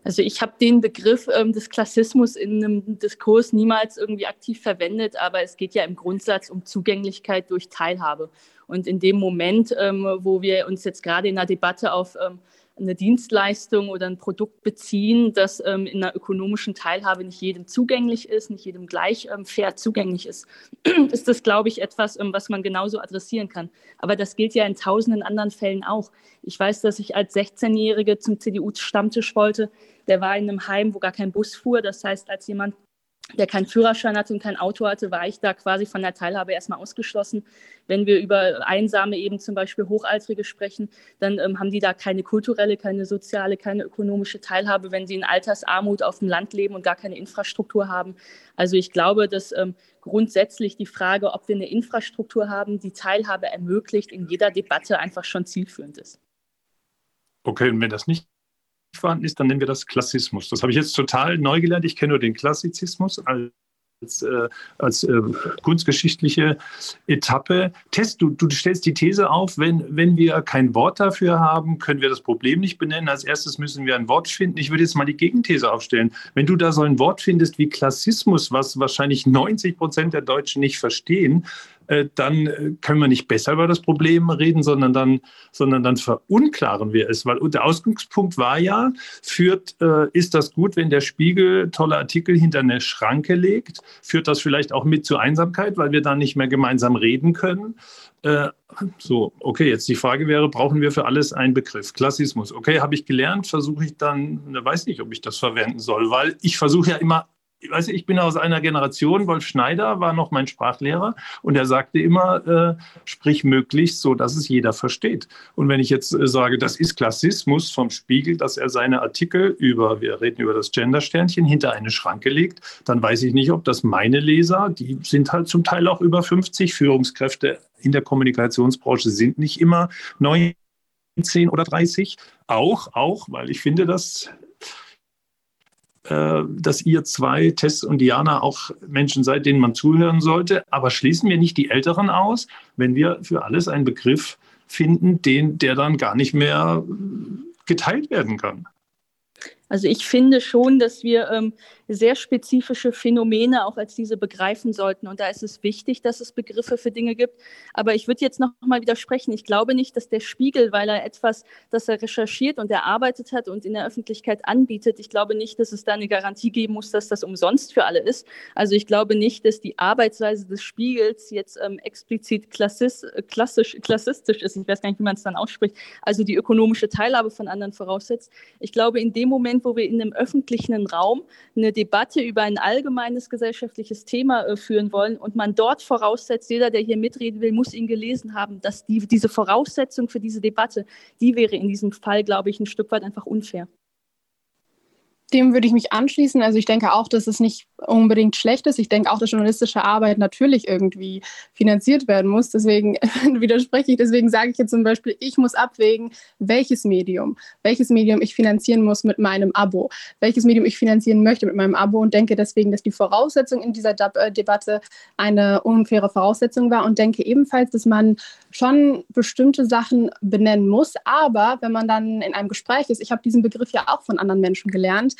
Also ich habe den Begriff ähm, des Klassismus in einem Diskurs niemals irgendwie aktiv verwendet, aber es geht ja im Grundsatz um Zugänglichkeit durch Teilhabe. Und in dem Moment, ähm, wo wir uns jetzt gerade in der Debatte auf ähm, eine Dienstleistung oder ein Produkt beziehen, das ähm, in einer ökonomischen Teilhabe nicht jedem zugänglich ist, nicht jedem gleich ähm, fair zugänglich ist, ist das, glaube ich, etwas, ähm, was man genauso adressieren kann. Aber das gilt ja in tausenden anderen Fällen auch. Ich weiß, dass ich als 16-Jährige zum CDU-Stammtisch wollte. Der war in einem Heim, wo gar kein Bus fuhr. Das heißt, als jemand der keinen Führerschein hatte und kein Auto hatte, war ich da quasi von der Teilhabe erstmal ausgeschlossen. Wenn wir über Einsame eben zum Beispiel Hochaltrige sprechen, dann ähm, haben die da keine kulturelle, keine soziale, keine ökonomische Teilhabe, wenn sie in Altersarmut auf dem Land leben und gar keine Infrastruktur haben. Also ich glaube, dass ähm, grundsätzlich die Frage, ob wir eine Infrastruktur haben, die Teilhabe ermöglicht, in jeder Debatte einfach schon zielführend ist. Okay, und wenn das nicht vorhanden ist, dann nennen wir das Klassismus. Das habe ich jetzt total neu gelernt. Ich kenne nur den Klassizismus als, äh, als äh, kunstgeschichtliche Etappe. Test, du, du stellst die These auf, wenn, wenn wir kein Wort dafür haben, können wir das Problem nicht benennen. Als erstes müssen wir ein Wort finden. Ich würde jetzt mal die Gegenthese aufstellen. Wenn du da so ein Wort findest wie Klassismus, was wahrscheinlich 90 Prozent der Deutschen nicht verstehen, dann äh, können wir nicht besser über das Problem reden, sondern dann, sondern dann verunklaren wir es. Weil der Ausgangspunkt war ja, führt, äh, ist das gut, wenn der Spiegel tolle Artikel hinter eine Schranke legt? Führt das vielleicht auch mit zur Einsamkeit, weil wir dann nicht mehr gemeinsam reden können? so, okay, jetzt die Frage wäre, brauchen wir für alles einen Begriff? Klassismus. Okay, habe ich gelernt, versuche ich dann, weiß nicht, ob ich das verwenden soll, weil ich versuche ja immer ich weiß, ich bin aus einer Generation, Wolf Schneider war noch mein Sprachlehrer und er sagte immer, äh, sprich möglichst so, dass es jeder versteht. Und wenn ich jetzt äh, sage, das ist Klassismus vom Spiegel, dass er seine Artikel über, wir reden über das Gendersternchen, hinter eine Schranke legt, dann weiß ich nicht, ob das meine Leser, die sind halt zum Teil auch über 50 Führungskräfte in der Kommunikationsbranche, sind nicht immer 19 oder 30. Auch, auch, weil ich finde, dass dass ihr zwei, Tess und Diana, auch Menschen seid, denen man zuhören sollte. Aber schließen wir nicht die Älteren aus, wenn wir für alles einen Begriff finden, den, der dann gar nicht mehr geteilt werden kann. Also ich finde schon, dass wir ähm, sehr spezifische Phänomene auch als diese begreifen sollten. Und da ist es wichtig, dass es Begriffe für Dinge gibt. Aber ich würde jetzt noch mal widersprechen. Ich glaube nicht, dass der Spiegel, weil er etwas, das er recherchiert und erarbeitet hat und in der Öffentlichkeit anbietet, ich glaube nicht, dass es da eine Garantie geben muss, dass das umsonst für alle ist. Also ich glaube nicht, dass die Arbeitsweise des Spiegels jetzt ähm, explizit klassis, klassisch, klassistisch ist. Ich weiß gar nicht, wie man es dann ausspricht. Also die ökonomische Teilhabe von anderen voraussetzt. Ich glaube, in dem Moment, wo wir in einem öffentlichen Raum eine Debatte über ein allgemeines gesellschaftliches Thema äh, führen wollen und man dort voraussetzt, jeder, der hier mitreden will, muss ihn gelesen haben, dass die, diese Voraussetzung für diese Debatte, die wäre in diesem Fall, glaube ich, ein Stück weit einfach unfair. Dem würde ich mich anschließen. Also ich denke auch, dass es nicht unbedingt schlecht ist. Ich denke auch, dass journalistische Arbeit natürlich irgendwie finanziert werden muss. Deswegen widerspreche ich. Deswegen sage ich jetzt zum Beispiel, ich muss abwägen, welches Medium, welches Medium ich finanzieren muss mit meinem Abo, welches Medium ich finanzieren möchte mit meinem Abo und denke deswegen, dass die Voraussetzung in dieser äh, Debatte eine unfaire Voraussetzung war und denke ebenfalls, dass man schon bestimmte Sachen benennen muss. Aber wenn man dann in einem Gespräch ist, ich habe diesen Begriff ja auch von anderen Menschen gelernt,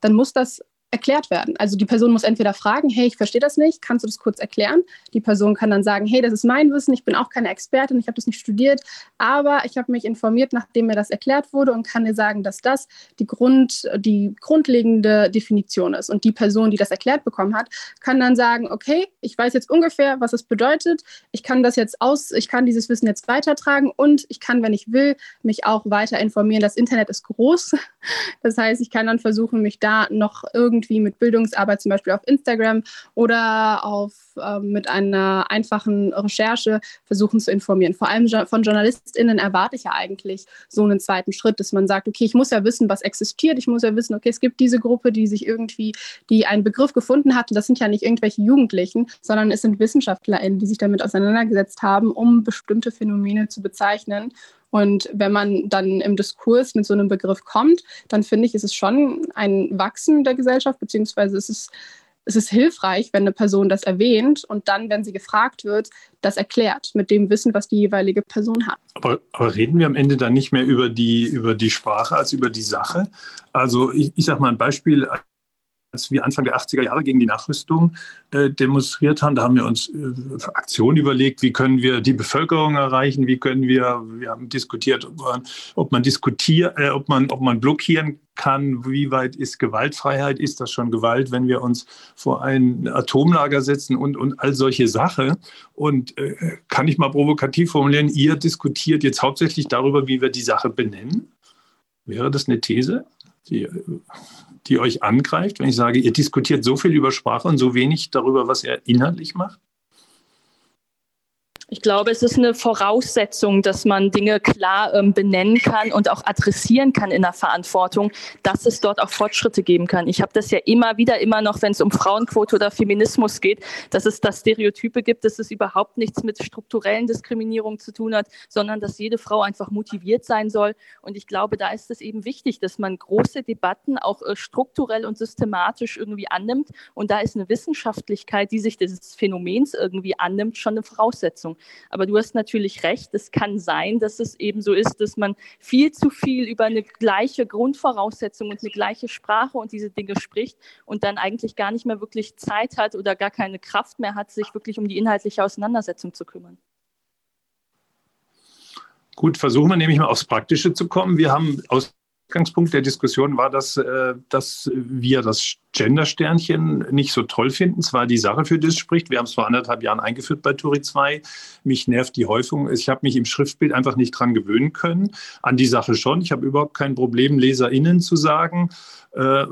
dann muss das erklärt werden. Also die Person muss entweder fragen, hey, ich verstehe das nicht, kannst du das kurz erklären? Die Person kann dann sagen, hey, das ist mein Wissen, ich bin auch keine Expertin, ich habe das nicht studiert, aber ich habe mich informiert, nachdem mir das erklärt wurde und kann dir sagen, dass das die, Grund, die grundlegende Definition ist. Und die Person, die das erklärt bekommen hat, kann dann sagen, okay, ich weiß jetzt ungefähr, was es bedeutet, ich kann das jetzt aus, ich kann dieses Wissen jetzt weitertragen und ich kann, wenn ich will, mich auch weiter informieren. Das Internet ist groß. Das heißt, ich kann dann versuchen, mich da noch irgendwie mit Bildungsarbeit, zum Beispiel auf Instagram oder auf, äh, mit einer einfachen Recherche versuchen zu informieren. Vor allem von JournalistInnen erwarte ich ja eigentlich so einen zweiten Schritt, dass man sagt, okay, ich muss ja wissen, was existiert. Ich muss ja wissen, okay, es gibt diese Gruppe, die sich irgendwie, die einen Begriff gefunden hat. Und das sind ja nicht irgendwelche Jugendlichen, sondern es sind WissenschaftlerInnen, die sich damit auseinandergesetzt haben, um bestimmte Phänomene zu bezeichnen. Und wenn man dann im Diskurs mit so einem Begriff kommt, dann finde ich, ist es schon ein Wachsen der Gesellschaft, beziehungsweise es ist, es ist hilfreich, wenn eine Person das erwähnt und dann, wenn sie gefragt wird, das erklärt mit dem Wissen, was die jeweilige Person hat. Aber, aber reden wir am Ende dann nicht mehr über die, über die Sprache als über die Sache? Also ich, ich sage mal ein Beispiel als wir Anfang der 80er Jahre gegen die Nachrüstung äh, demonstriert haben, da haben wir uns äh, Aktionen überlegt, wie können wir die Bevölkerung erreichen, wie können wir, wir haben diskutiert, ob man, diskutiert, äh, ob man, ob man blockieren kann, wie weit ist Gewaltfreiheit, ist das schon Gewalt, wenn wir uns vor ein Atomlager setzen und, und all solche Sachen. Und äh, kann ich mal provokativ formulieren, ihr diskutiert jetzt hauptsächlich darüber, wie wir die Sache benennen? Wäre das eine These? Die, die euch angreift, wenn ich sage, ihr diskutiert so viel über Sprache und so wenig darüber, was er inhaltlich macht? Ich glaube, es ist eine Voraussetzung, dass man Dinge klar ähm, benennen kann und auch adressieren kann in der Verantwortung, dass es dort auch Fortschritte geben kann. Ich habe das ja immer wieder, immer noch, wenn es um Frauenquote oder Feminismus geht, dass es da Stereotype gibt, dass es überhaupt nichts mit strukturellen Diskriminierungen zu tun hat, sondern dass jede Frau einfach motiviert sein soll. Und ich glaube, da ist es eben wichtig, dass man große Debatten auch äh, strukturell und systematisch irgendwie annimmt. Und da ist eine Wissenschaftlichkeit, die sich des Phänomens irgendwie annimmt, schon eine Voraussetzung. Aber du hast natürlich recht, es kann sein, dass es eben so ist, dass man viel zu viel über eine gleiche Grundvoraussetzung und eine gleiche Sprache und diese Dinge spricht und dann eigentlich gar nicht mehr wirklich Zeit hat oder gar keine Kraft mehr hat, sich wirklich um die inhaltliche Auseinandersetzung zu kümmern. Gut, versuchen wir nämlich mal aufs Praktische zu kommen. Wir haben aus Ausgangspunkt der Diskussion war, dass, äh, dass wir das Gender-Sternchen nicht so toll finden. Zwar die Sache, für es spricht. Wir haben es vor anderthalb Jahren eingeführt bei Turi 2. Mich nervt die Häufung. Ich habe mich im Schriftbild einfach nicht dran gewöhnen können. An die Sache schon. Ich habe überhaupt kein Problem, LeserInnen zu sagen. Äh,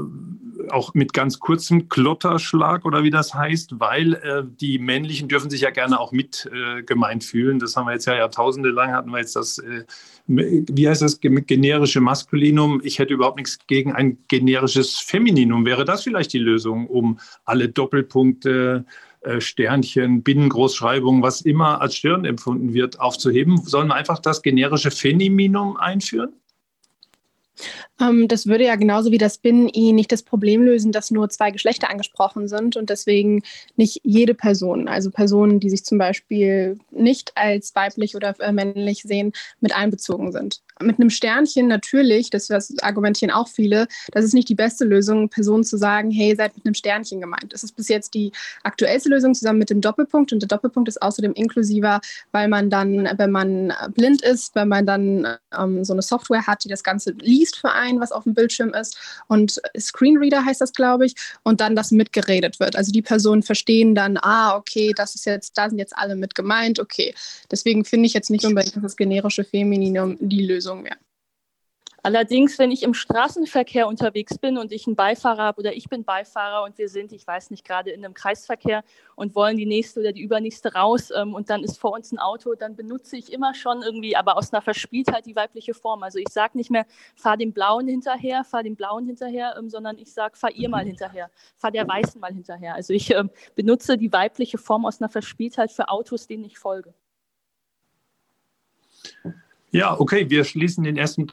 auch mit ganz kurzem Klotterschlag oder wie das heißt, weil äh, die männlichen dürfen sich ja gerne auch mit äh, gemeint fühlen. Das haben wir jetzt ja Jahrtausende lang hatten wir jetzt das, äh, wie heißt das, generische Maskulinum. Ich hätte überhaupt nichts gegen ein generisches Femininum. Wäre das vielleicht die Lösung, um alle Doppelpunkte äh, Sternchen, Binnengroßschreibungen, was immer als Stirn empfunden wird, aufzuheben? Sollen wir einfach das generische Femininum einführen? Ähm, das würde ja genauso wie das Binnen-I nicht das Problem lösen, dass nur zwei Geschlechter angesprochen sind und deswegen nicht jede Person, also Personen, die sich zum Beispiel nicht als weiblich oder äh, männlich sehen, mit einbezogen sind. Mit einem Sternchen natürlich, das, das argumentieren auch viele, das ist nicht die beste Lösung, Personen zu sagen, hey, seid mit einem Sternchen gemeint. Das ist bis jetzt die aktuellste Lösung zusammen mit dem Doppelpunkt und der Doppelpunkt ist außerdem inklusiver, weil man dann, wenn man blind ist, wenn man dann ähm, so eine Software hat, die das Ganze liest für einen, was auf dem Bildschirm ist und Screenreader heißt das, glaube ich, und dann das mitgeredet wird. Also die Personen verstehen dann, ah, okay, das ist jetzt, da sind jetzt alle mit gemeint, okay. Deswegen finde ich jetzt nicht unbedingt, dass das generische Femininum die Lösung wäre. Allerdings, wenn ich im Straßenverkehr unterwegs bin und ich einen Beifahrer habe oder ich bin Beifahrer und wir sind, ich weiß nicht, gerade in einem Kreisverkehr und wollen die nächste oder die übernächste raus ähm, und dann ist vor uns ein Auto, dann benutze ich immer schon irgendwie, aber aus einer Verspieltheit die weibliche Form. Also ich sage nicht mehr, fahr dem Blauen hinterher, fahr dem Blauen hinterher, ähm, sondern ich sage, fahr ihr mal hinterher, fahr der Weißen mal hinterher. Also ich ähm, benutze die weibliche Form aus einer Verspieltheit für Autos, denen ich folge. Ja, okay, wir schließen den ersten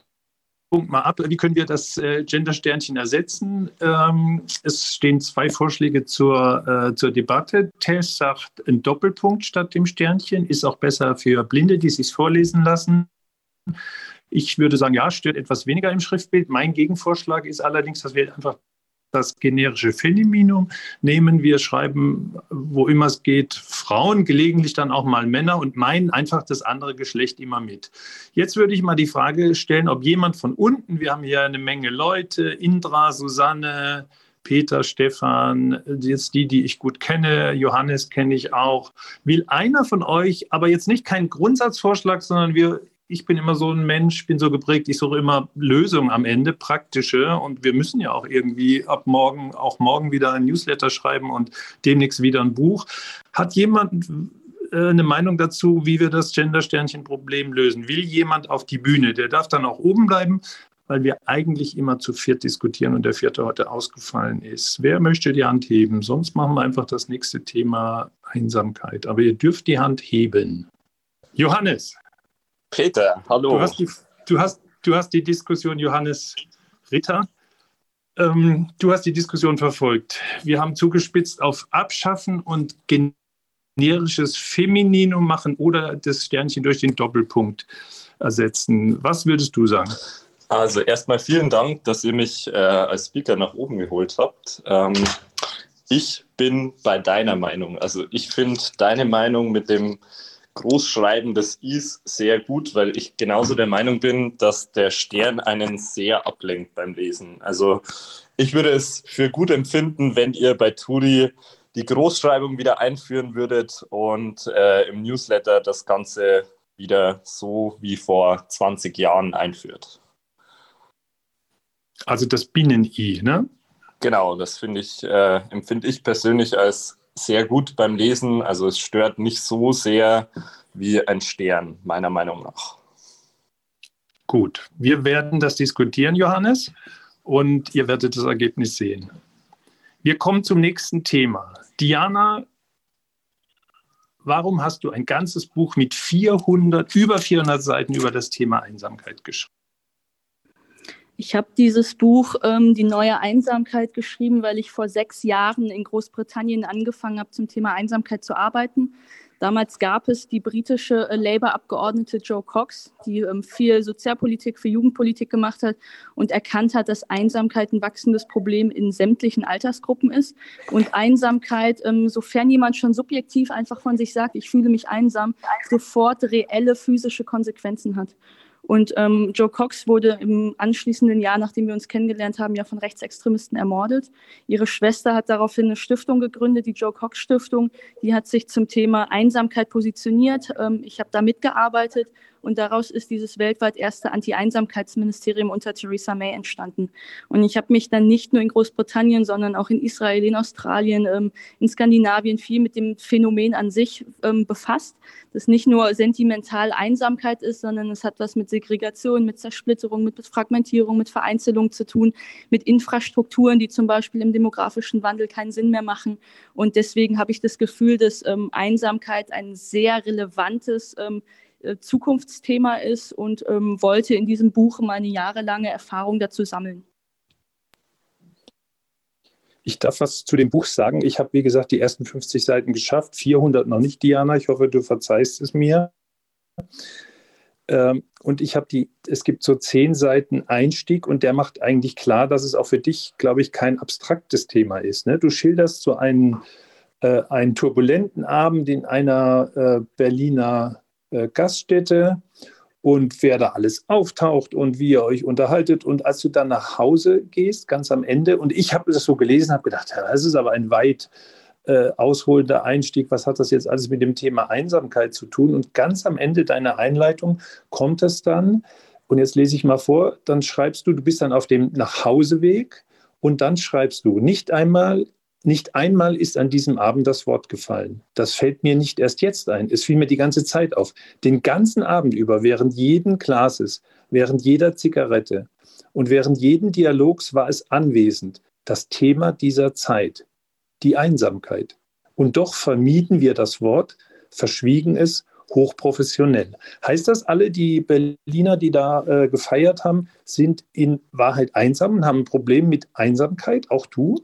Punkt mal ab. Wie können wir das äh, Gender-Sternchen ersetzen? Ähm, es stehen zwei Vorschläge zur, äh, zur Debatte. Tess sagt ein Doppelpunkt statt dem Sternchen, ist auch besser für Blinde, die sich vorlesen lassen. Ich würde sagen, ja, stört etwas weniger im Schriftbild. Mein Gegenvorschlag ist allerdings, dass wir einfach das generische Femininum nehmen. Wir schreiben, wo immer es geht, Frauen, gelegentlich dann auch mal Männer und meinen einfach das andere Geschlecht immer mit. Jetzt würde ich mal die Frage stellen, ob jemand von unten, wir haben hier eine Menge Leute, Indra, Susanne, Peter, Stefan, jetzt die, die ich gut kenne, Johannes kenne ich auch. Will einer von euch, aber jetzt nicht keinen Grundsatzvorschlag, sondern wir ich bin immer so ein Mensch, bin so geprägt, ich suche immer Lösungen am Ende, praktische. Und wir müssen ja auch irgendwie ab morgen, auch morgen wieder ein Newsletter schreiben und demnächst wieder ein Buch. Hat jemand äh, eine Meinung dazu, wie wir das Gender-Sternchen-Problem lösen? Will jemand auf die Bühne? Der darf dann auch oben bleiben, weil wir eigentlich immer zu viert diskutieren und der vierte heute ausgefallen ist. Wer möchte die Hand heben? Sonst machen wir einfach das nächste Thema Einsamkeit. Aber ihr dürft die Hand heben. Johannes. Peter, hallo. Du hast die, du hast, du hast die Diskussion, Johannes Ritter, ähm, du hast die Diskussion verfolgt. Wir haben zugespitzt auf Abschaffen und generisches Femininum machen oder das Sternchen durch den Doppelpunkt ersetzen. Was würdest du sagen? Also erstmal vielen Dank, dass ihr mich äh, als Speaker nach oben geholt habt. Ähm, ich bin bei deiner Meinung. Also ich finde deine Meinung mit dem Großschreiben des Is sehr gut, weil ich genauso der Meinung bin, dass der Stern einen sehr ablenkt beim Lesen. Also ich würde es für gut empfinden, wenn ihr bei Turi die Großschreibung wieder einführen würdet und äh, im Newsletter das Ganze wieder so wie vor 20 Jahren einführt. Also das Binnen-I, ne? Genau, das finde ich, äh, empfinde ich persönlich als sehr gut beim Lesen. Also es stört nicht so sehr wie ein Stern, meiner Meinung nach. Gut, wir werden das diskutieren, Johannes, und ihr werdet das Ergebnis sehen. Wir kommen zum nächsten Thema. Diana, warum hast du ein ganzes Buch mit 400, über 400 Seiten über das Thema Einsamkeit geschrieben? Ich habe dieses Buch ähm, Die neue Einsamkeit geschrieben, weil ich vor sechs Jahren in Großbritannien angefangen habe, zum Thema Einsamkeit zu arbeiten. Damals gab es die britische äh, Labour-Abgeordnete Joe Cox, die ähm, viel Sozialpolitik für Jugendpolitik gemacht hat und erkannt hat, dass Einsamkeit ein wachsendes Problem in sämtlichen Altersgruppen ist. Und Einsamkeit, ähm, sofern jemand schon subjektiv einfach von sich sagt, ich fühle mich einsam, sofort reelle physische Konsequenzen hat. Und ähm, Joe Cox wurde im anschließenden Jahr, nachdem wir uns kennengelernt haben, ja von Rechtsextremisten ermordet. Ihre Schwester hat daraufhin eine Stiftung gegründet, die Joe Cox Stiftung. Die hat sich zum Thema Einsamkeit positioniert. Ähm, ich habe da mitgearbeitet und daraus ist dieses weltweit erste Anti-Einsamkeitsministerium unter Theresa May entstanden. Und ich habe mich dann nicht nur in Großbritannien, sondern auch in Israel, in Australien, ähm, in Skandinavien viel mit dem Phänomen an sich ähm, befasst, das nicht nur sentimental Einsamkeit ist, sondern es hat was mit Segregation, mit Zersplitterung, mit Fragmentierung, mit Vereinzelung zu tun, mit Infrastrukturen, die zum Beispiel im demografischen Wandel keinen Sinn mehr machen. Und deswegen habe ich das Gefühl, dass ähm, Einsamkeit ein sehr relevantes ähm, äh, Zukunftsthema ist und ähm, wollte in diesem Buch meine jahrelange Erfahrung dazu sammeln. Ich darf was zu dem Buch sagen. Ich habe, wie gesagt, die ersten 50 Seiten geschafft, 400 noch nicht, Diana. Ich hoffe, du verzeihst es mir. Ähm, und ich habe die, es gibt so zehn Seiten Einstieg und der macht eigentlich klar, dass es auch für dich, glaube ich, kein abstraktes Thema ist. Ne? Du schilderst so einen, äh, einen turbulenten Abend in einer äh, Berliner äh, Gaststätte und wer da alles auftaucht und wie ihr euch unterhaltet. Und als du dann nach Hause gehst, ganz am Ende, und ich habe das so gelesen, habe gedacht, ja, das ist aber ein weit äh, ausholender Einstieg. Was hat das jetzt alles mit dem Thema Einsamkeit zu tun? Und ganz am Ende deiner Einleitung kommt es dann, und jetzt lese ich mal vor, dann schreibst du, du bist dann auf dem Nachhauseweg und dann schreibst du, nicht einmal nicht einmal ist an diesem Abend das Wort gefallen. Das fällt mir nicht erst jetzt ein. Es fiel mir die ganze Zeit auf. Den ganzen Abend über, während jeden Glases, während jeder Zigarette und während jeden Dialogs war es anwesend, das Thema dieser Zeit, die Einsamkeit. Und doch vermieden wir das Wort, verschwiegen es hochprofessionell. Heißt das, alle die Berliner, die da äh, gefeiert haben, sind in Wahrheit einsam und haben ein Problem mit Einsamkeit? Auch du?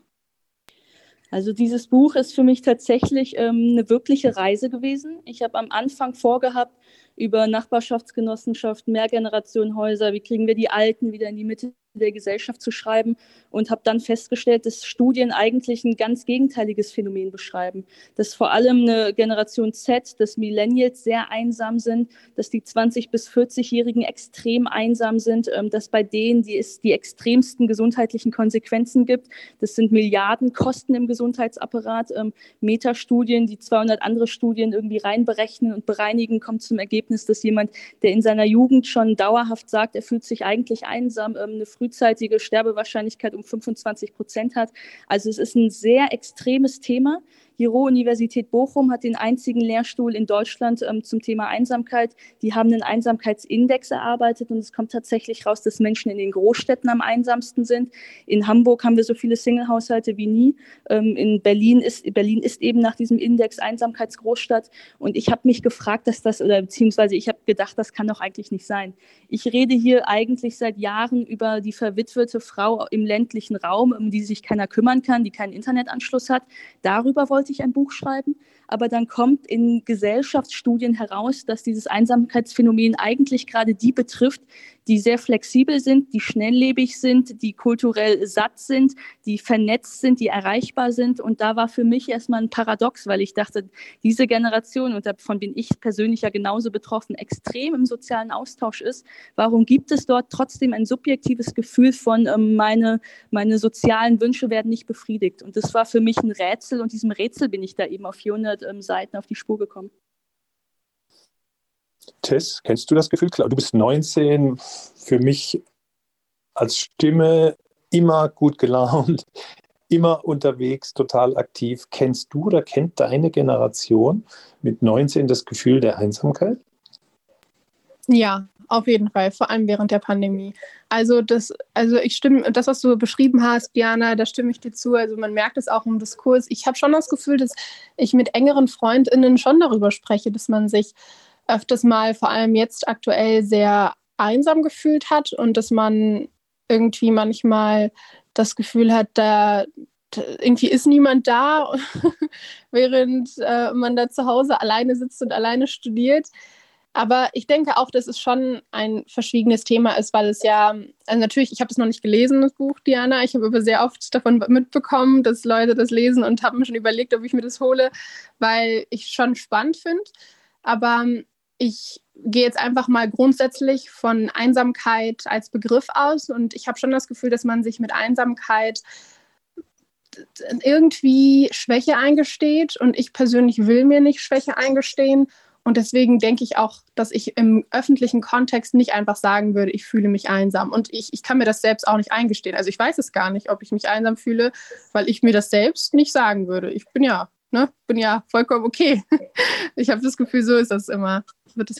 Also dieses Buch ist für mich tatsächlich ähm, eine wirkliche Reise gewesen. Ich habe am Anfang vorgehabt, über Nachbarschaftsgenossenschaften, Mehrgenerationenhäuser, wie kriegen wir die Alten wieder in die Mitte der Gesellschaft zu schreiben und habe dann festgestellt, dass Studien eigentlich ein ganz gegenteiliges Phänomen beschreiben. Dass vor allem eine Generation Z, dass Millennials sehr einsam sind, dass die 20- bis 40-Jährigen extrem einsam sind, ähm, dass bei denen die es die extremsten gesundheitlichen Konsequenzen gibt. Das sind Milliardenkosten im Gesundheitsapparat. Ähm, Metastudien, die 200 andere Studien irgendwie reinberechnen und bereinigen, kommt zum Ergebnis, dass jemand, der in seiner Jugend schon dauerhaft sagt, er fühlt sich eigentlich einsam, ähm, eine frühzeitige Sterbewahrscheinlichkeit um 25 Prozent hat. Also es ist ein sehr extremes Thema. Die Ruhr-Universität Bochum hat den einzigen Lehrstuhl in Deutschland ähm, zum Thema Einsamkeit. Die haben einen Einsamkeitsindex erarbeitet und es kommt tatsächlich raus, dass Menschen in den Großstädten am einsamsten sind. In Hamburg haben wir so viele Single-Haushalte wie nie. Ähm, in Berlin ist, Berlin ist eben nach diesem Index Einsamkeitsgroßstadt. Und ich habe mich gefragt, dass das, oder beziehungsweise ich habe gedacht, das kann doch eigentlich nicht sein. Ich rede hier eigentlich seit Jahren über die verwitwete Frau im ländlichen Raum, um die sich keiner kümmern kann, die keinen Internetanschluss hat. Darüber wollte ich ein Buch schreiben. Aber dann kommt in Gesellschaftsstudien heraus, dass dieses Einsamkeitsphänomen eigentlich gerade die betrifft, die sehr flexibel sind, die schnelllebig sind, die kulturell satt sind, die vernetzt sind, die erreichbar sind. Und da war für mich erstmal ein Paradox, weil ich dachte, diese Generation, und davon bin ich persönlich ja genauso betroffen, extrem im sozialen Austausch ist. Warum gibt es dort trotzdem ein subjektives Gefühl von, ähm, meine, meine sozialen Wünsche werden nicht befriedigt? Und das war für mich ein Rätsel und diesem Rätsel bin ich da eben auf 400 100 ähm, Seiten auf die Spur gekommen. Tess, kennst du das Gefühl? Klar, du bist 19, für mich als Stimme immer gut gelaunt, immer unterwegs, total aktiv. Kennst du oder kennt deine Generation mit 19 das Gefühl der Einsamkeit? Ja, auf jeden Fall, vor allem während der Pandemie. Also das, also ich stimme, das, was du beschrieben hast, Diana, da stimme ich dir zu. Also man merkt es auch im Diskurs. Ich habe schon das Gefühl, dass ich mit engeren FreundInnen schon darüber spreche, dass man sich öfters mal, vor allem jetzt aktuell, sehr einsam gefühlt hat und dass man irgendwie manchmal das Gefühl hat, da irgendwie ist niemand da, während äh, man da zu Hause alleine sitzt und alleine studiert. Aber ich denke auch, dass es schon ein verschwiegenes Thema ist, weil es ja, also natürlich, ich habe das noch nicht gelesen, das Buch, Diana. Ich habe aber sehr oft davon mitbekommen, dass Leute das lesen und habe mir schon überlegt, ob ich mir das hole, weil ich es schon spannend finde. Aber ich gehe jetzt einfach mal grundsätzlich von Einsamkeit als Begriff aus und ich habe schon das Gefühl, dass man sich mit Einsamkeit irgendwie Schwäche eingesteht und ich persönlich will mir nicht Schwäche eingestehen und deswegen denke ich auch, dass ich im öffentlichen Kontext nicht einfach sagen würde, ich fühle mich einsam. Und ich, ich kann mir das selbst auch nicht eingestehen. Also ich weiß es gar nicht, ob ich mich einsam fühle, weil ich mir das selbst nicht sagen würde. Ich bin ja, ne, bin ja vollkommen okay. Ich habe das Gefühl, so ist das immer.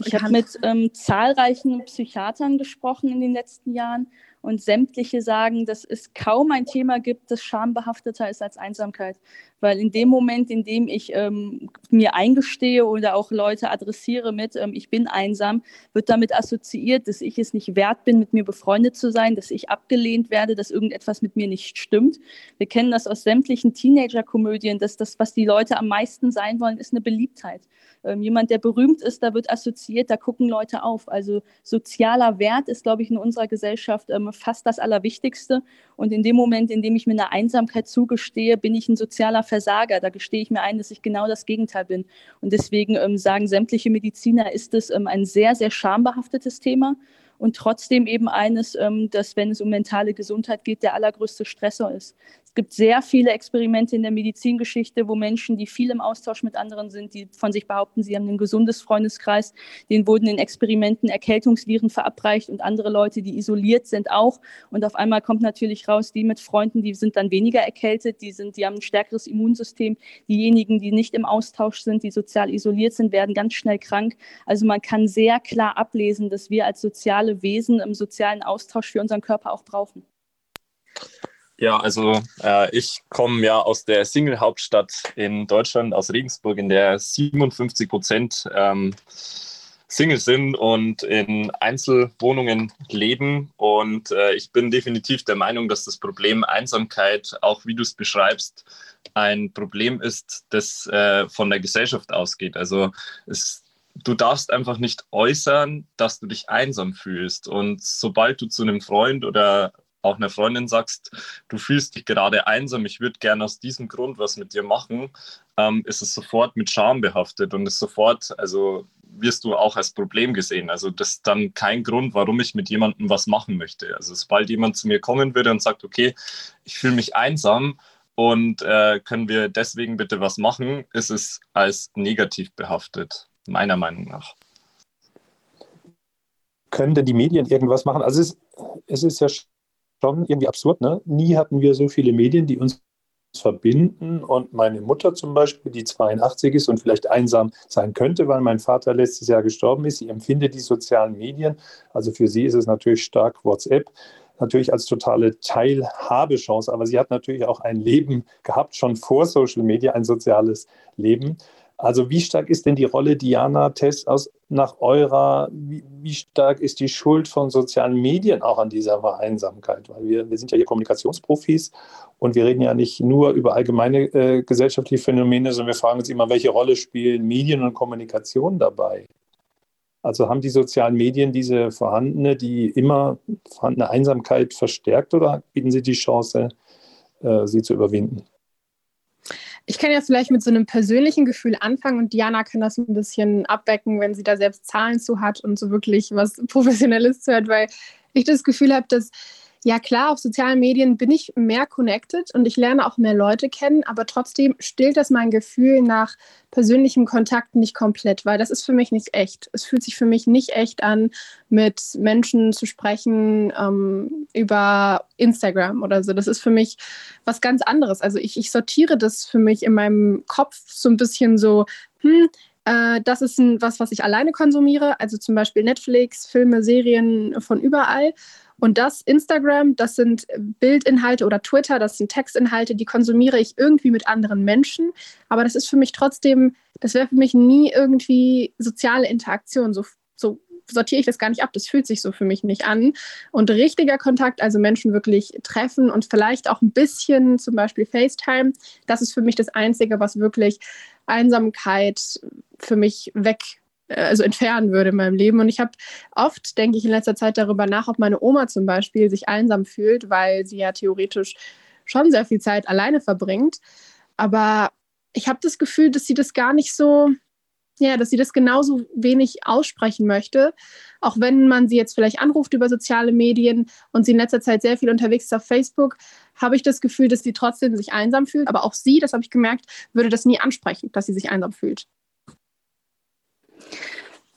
ich habe mit ähm, zahlreichen Psychiatern gesprochen in den letzten Jahren und sämtliche sagen, dass es kaum ein Thema gibt, das schambehafteter ist als Einsamkeit. Weil in dem Moment, in dem ich ähm, mir eingestehe oder auch Leute adressiere mit, ähm, ich bin einsam, wird damit assoziiert, dass ich es nicht wert bin, mit mir befreundet zu sein, dass ich abgelehnt werde, dass irgendetwas mit mir nicht stimmt. Wir kennen das aus sämtlichen Teenager-Komödien, dass das, was die Leute am meisten sein wollen, ist eine Beliebtheit. Ähm, jemand, der berühmt ist, da wird assoziiert, da gucken Leute auf. Also sozialer Wert ist, glaube ich, in unserer Gesellschaft ähm, fast das Allerwichtigste. Und in dem Moment, in dem ich mir eine Einsamkeit zugestehe, bin ich ein sozialer Versager. Da gestehe ich mir ein, dass ich genau das Gegenteil bin. Und deswegen ähm, sagen sämtliche Mediziner, ist es ähm, ein sehr, sehr schambehaftetes Thema und trotzdem eben eines, ähm, das, wenn es um mentale Gesundheit geht, der allergrößte Stressor ist gibt sehr viele Experimente in der Medizingeschichte, wo Menschen, die viel im Austausch mit anderen sind, die von sich behaupten, sie haben ein gesundes Freundeskreis, denen wurden in Experimenten Erkältungsviren verabreicht und andere Leute, die isoliert sind, auch. Und auf einmal kommt natürlich raus, die mit Freunden, die sind dann weniger erkältet, die, sind, die haben ein stärkeres Immunsystem. Diejenigen, die nicht im Austausch sind, die sozial isoliert sind, werden ganz schnell krank. Also man kann sehr klar ablesen, dass wir als soziale Wesen im sozialen Austausch für unseren Körper auch brauchen. Ja, also äh, ich komme ja aus der Single-Hauptstadt in Deutschland, aus Regensburg, in der 57 Prozent ähm, Single sind und in Einzelwohnungen leben. Und äh, ich bin definitiv der Meinung, dass das Problem Einsamkeit, auch wie du es beschreibst, ein Problem ist, das äh, von der Gesellschaft ausgeht. Also es, du darfst einfach nicht äußern, dass du dich einsam fühlst. Und sobald du zu einem Freund oder auch einer Freundin sagst, du fühlst dich gerade einsam, ich würde gerne aus diesem Grund was mit dir machen, ähm, ist es sofort mit Scham behaftet und ist sofort, also wirst du auch als Problem gesehen. Also das ist dann kein Grund, warum ich mit jemandem was machen möchte. Also sobald jemand zu mir kommen würde und sagt, okay, ich fühle mich einsam und äh, können wir deswegen bitte was machen, ist es als negativ behaftet, meiner Meinung nach. Können denn die Medien irgendwas machen? Also es, es ist ja schon irgendwie absurd, ne? Nie hatten wir so viele Medien, die uns verbinden. Und meine Mutter zum Beispiel, die 82 ist und vielleicht einsam sein könnte, weil mein Vater letztes Jahr gestorben ist, sie empfindet die sozialen Medien, also für sie ist es natürlich stark WhatsApp, natürlich als totale Teilhabechance. Aber sie hat natürlich auch ein Leben gehabt, schon vor Social Media, ein soziales Leben. Also wie stark ist denn die Rolle, Diana, Tess, aus, nach eurer, wie, wie, stark ist die Schuld von sozialen Medien auch an dieser Vereinsamkeit? Weil wir, wir sind ja hier Kommunikationsprofis und wir reden ja nicht nur über allgemeine äh, gesellschaftliche Phänomene, sondern wir fragen uns immer, welche Rolle spielen Medien und Kommunikation dabei? Also haben die sozialen Medien diese vorhandene, die immer vorhandene Einsamkeit verstärkt oder bieten sie die Chance, äh, sie zu überwinden? Ich kann ja vielleicht mit so einem persönlichen Gefühl anfangen und Diana kann das ein bisschen abwecken, wenn sie da selbst Zahlen zu hat und so wirklich was Professionelles zu hat, weil ich das Gefühl habe, dass ja klar, auf sozialen Medien bin ich mehr connected und ich lerne auch mehr Leute kennen, aber trotzdem stillt das mein Gefühl nach persönlichem Kontakt nicht komplett, weil das ist für mich nicht echt. Es fühlt sich für mich nicht echt an, mit Menschen zu sprechen ähm, über Instagram oder so. Das ist für mich was ganz anderes. Also ich, ich sortiere das für mich in meinem Kopf so ein bisschen so, hm, äh, das ist ein, was, was ich alleine konsumiere, also zum Beispiel Netflix, Filme, Serien von überall. Und das Instagram, das sind Bildinhalte oder Twitter, das sind Textinhalte, die konsumiere ich irgendwie mit anderen Menschen. Aber das ist für mich trotzdem, das wäre für mich nie irgendwie soziale Interaktion. So, so sortiere ich das gar nicht ab. Das fühlt sich so für mich nicht an. Und richtiger Kontakt, also Menschen wirklich treffen und vielleicht auch ein bisschen zum Beispiel FaceTime, das ist für mich das Einzige, was wirklich Einsamkeit für mich weg äh, also entfernen würde in meinem Leben. Und ich habe oft, denke ich, in letzter Zeit darüber nach, ob meine Oma zum Beispiel sich einsam fühlt, weil sie ja theoretisch schon sehr viel Zeit alleine verbringt. Aber ich habe das Gefühl, dass sie das gar nicht so, ja, dass sie das genauso wenig aussprechen möchte. Auch wenn man sie jetzt vielleicht anruft über soziale Medien und sie in letzter Zeit sehr viel unterwegs ist auf Facebook, habe ich das Gefühl, dass sie trotzdem sich einsam fühlt. Aber auch sie, das habe ich gemerkt, würde das nie ansprechen, dass sie sich einsam fühlt.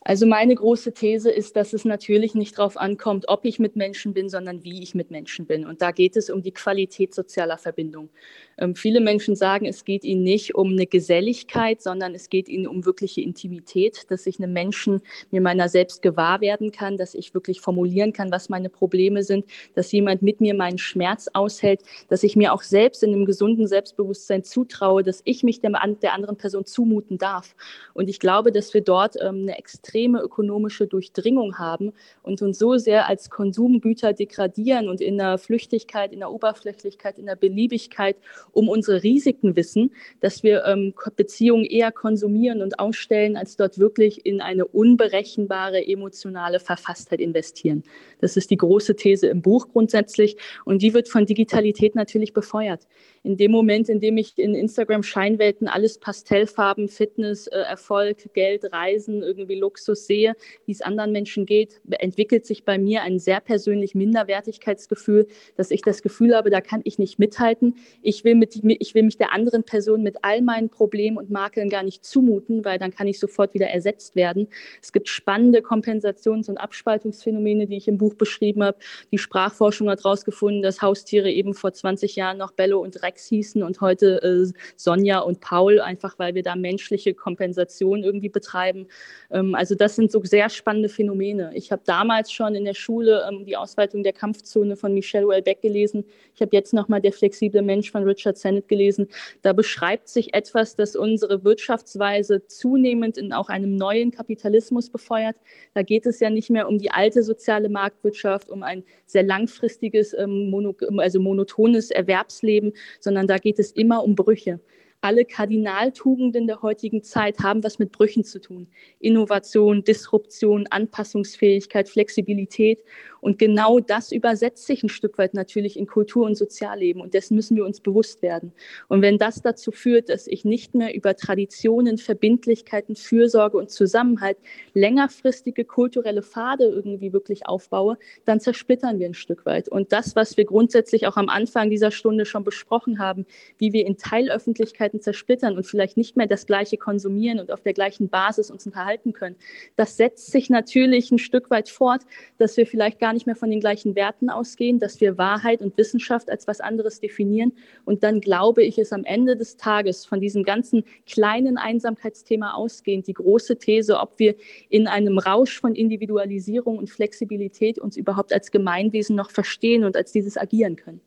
Also meine große These ist, dass es natürlich nicht darauf ankommt, ob ich mit Menschen bin, sondern wie ich mit Menschen bin. Und da geht es um die Qualität sozialer Verbindung. Ähm, viele Menschen sagen, es geht ihnen nicht um eine Geselligkeit, sondern es geht ihnen um wirkliche Intimität, dass ich einem Menschen mir meiner selbst gewahr werden kann, dass ich wirklich formulieren kann, was meine Probleme sind, dass jemand mit mir meinen Schmerz aushält, dass ich mir auch selbst in einem gesunden Selbstbewusstsein zutraue, dass ich mich der, der anderen Person zumuten darf. Und ich glaube, dass wir dort ähm, eine extreme ökonomische Durchdringung haben und uns so sehr als Konsumgüter degradieren und in der Flüchtigkeit, in der Oberflächlichkeit, in der Beliebigkeit um unsere Risiken wissen, dass wir ähm, Beziehungen eher konsumieren und ausstellen, als dort wirklich in eine unberechenbare emotionale Verfasstheit investieren. Das ist die große These im Buch grundsätzlich und die wird von Digitalität natürlich befeuert. In dem Moment, in dem ich in Instagram Scheinwelten alles Pastellfarben, Fitness, äh, Erfolg, Geld, Reisen, irgendwie Luxus sehe, wie es anderen Menschen geht, entwickelt sich bei mir ein sehr persönlich Minderwertigkeitsgefühl, dass ich das Gefühl habe, da kann ich nicht mithalten. Ich will, mit, ich will mich der anderen Person mit all meinen Problemen und Makeln gar nicht zumuten, weil dann kann ich sofort wieder ersetzt werden. Es gibt spannende Kompensations- und Abspaltungsphänomene, die ich im Buch beschrieben habe. Die Sprachforschung hat herausgefunden, dass Haustiere eben vor 20 Jahren noch Bello und Rex hießen und heute äh, Sonja und Paul, einfach weil wir da menschliche Kompensation irgendwie betreiben. Ähm, also das sind so sehr spannende Phänomene. Ich habe damals schon in der Schule ähm, die Ausweitung der Kampfzone von Michel Houellebecq gelesen. Ich habe jetzt nochmal Der flexible Mensch von Richard Sennett gelesen. Da beschreibt sich etwas, das unsere Wirtschaftsweise zunehmend in auch einem neuen Kapitalismus befeuert. Da geht es ja nicht mehr um die alte soziale Marktwirtschaft, um ein sehr langfristiges, ähm, mono, also monotones Erwerbsleben, sondern da geht es immer um Brüche. Alle Kardinaltugenden der heutigen Zeit haben was mit Brüchen zu tun. Innovation, Disruption, Anpassungsfähigkeit, Flexibilität. Und genau das übersetzt sich ein Stück weit natürlich in Kultur und Sozialleben. Und dessen müssen wir uns bewusst werden. Und wenn das dazu führt, dass ich nicht mehr über Traditionen, Verbindlichkeiten, Fürsorge und Zusammenhalt längerfristige kulturelle Pfade irgendwie wirklich aufbaue, dann zersplittern wir ein Stück weit. Und das, was wir grundsätzlich auch am Anfang dieser Stunde schon besprochen haben, wie wir in Teilöffentlichkeiten zersplittern und vielleicht nicht mehr das Gleiche konsumieren und auf der gleichen Basis uns unterhalten können, das setzt sich natürlich ein Stück weit fort, dass wir vielleicht gar nicht mehr von den gleichen Werten ausgehen, dass wir Wahrheit und Wissenschaft als was anderes definieren. Und dann glaube ich, ist am Ende des Tages von diesem ganzen kleinen Einsamkeitsthema ausgehend die große These, ob wir in einem Rausch von Individualisierung und Flexibilität uns überhaupt als Gemeinwesen noch verstehen und als dieses agieren können.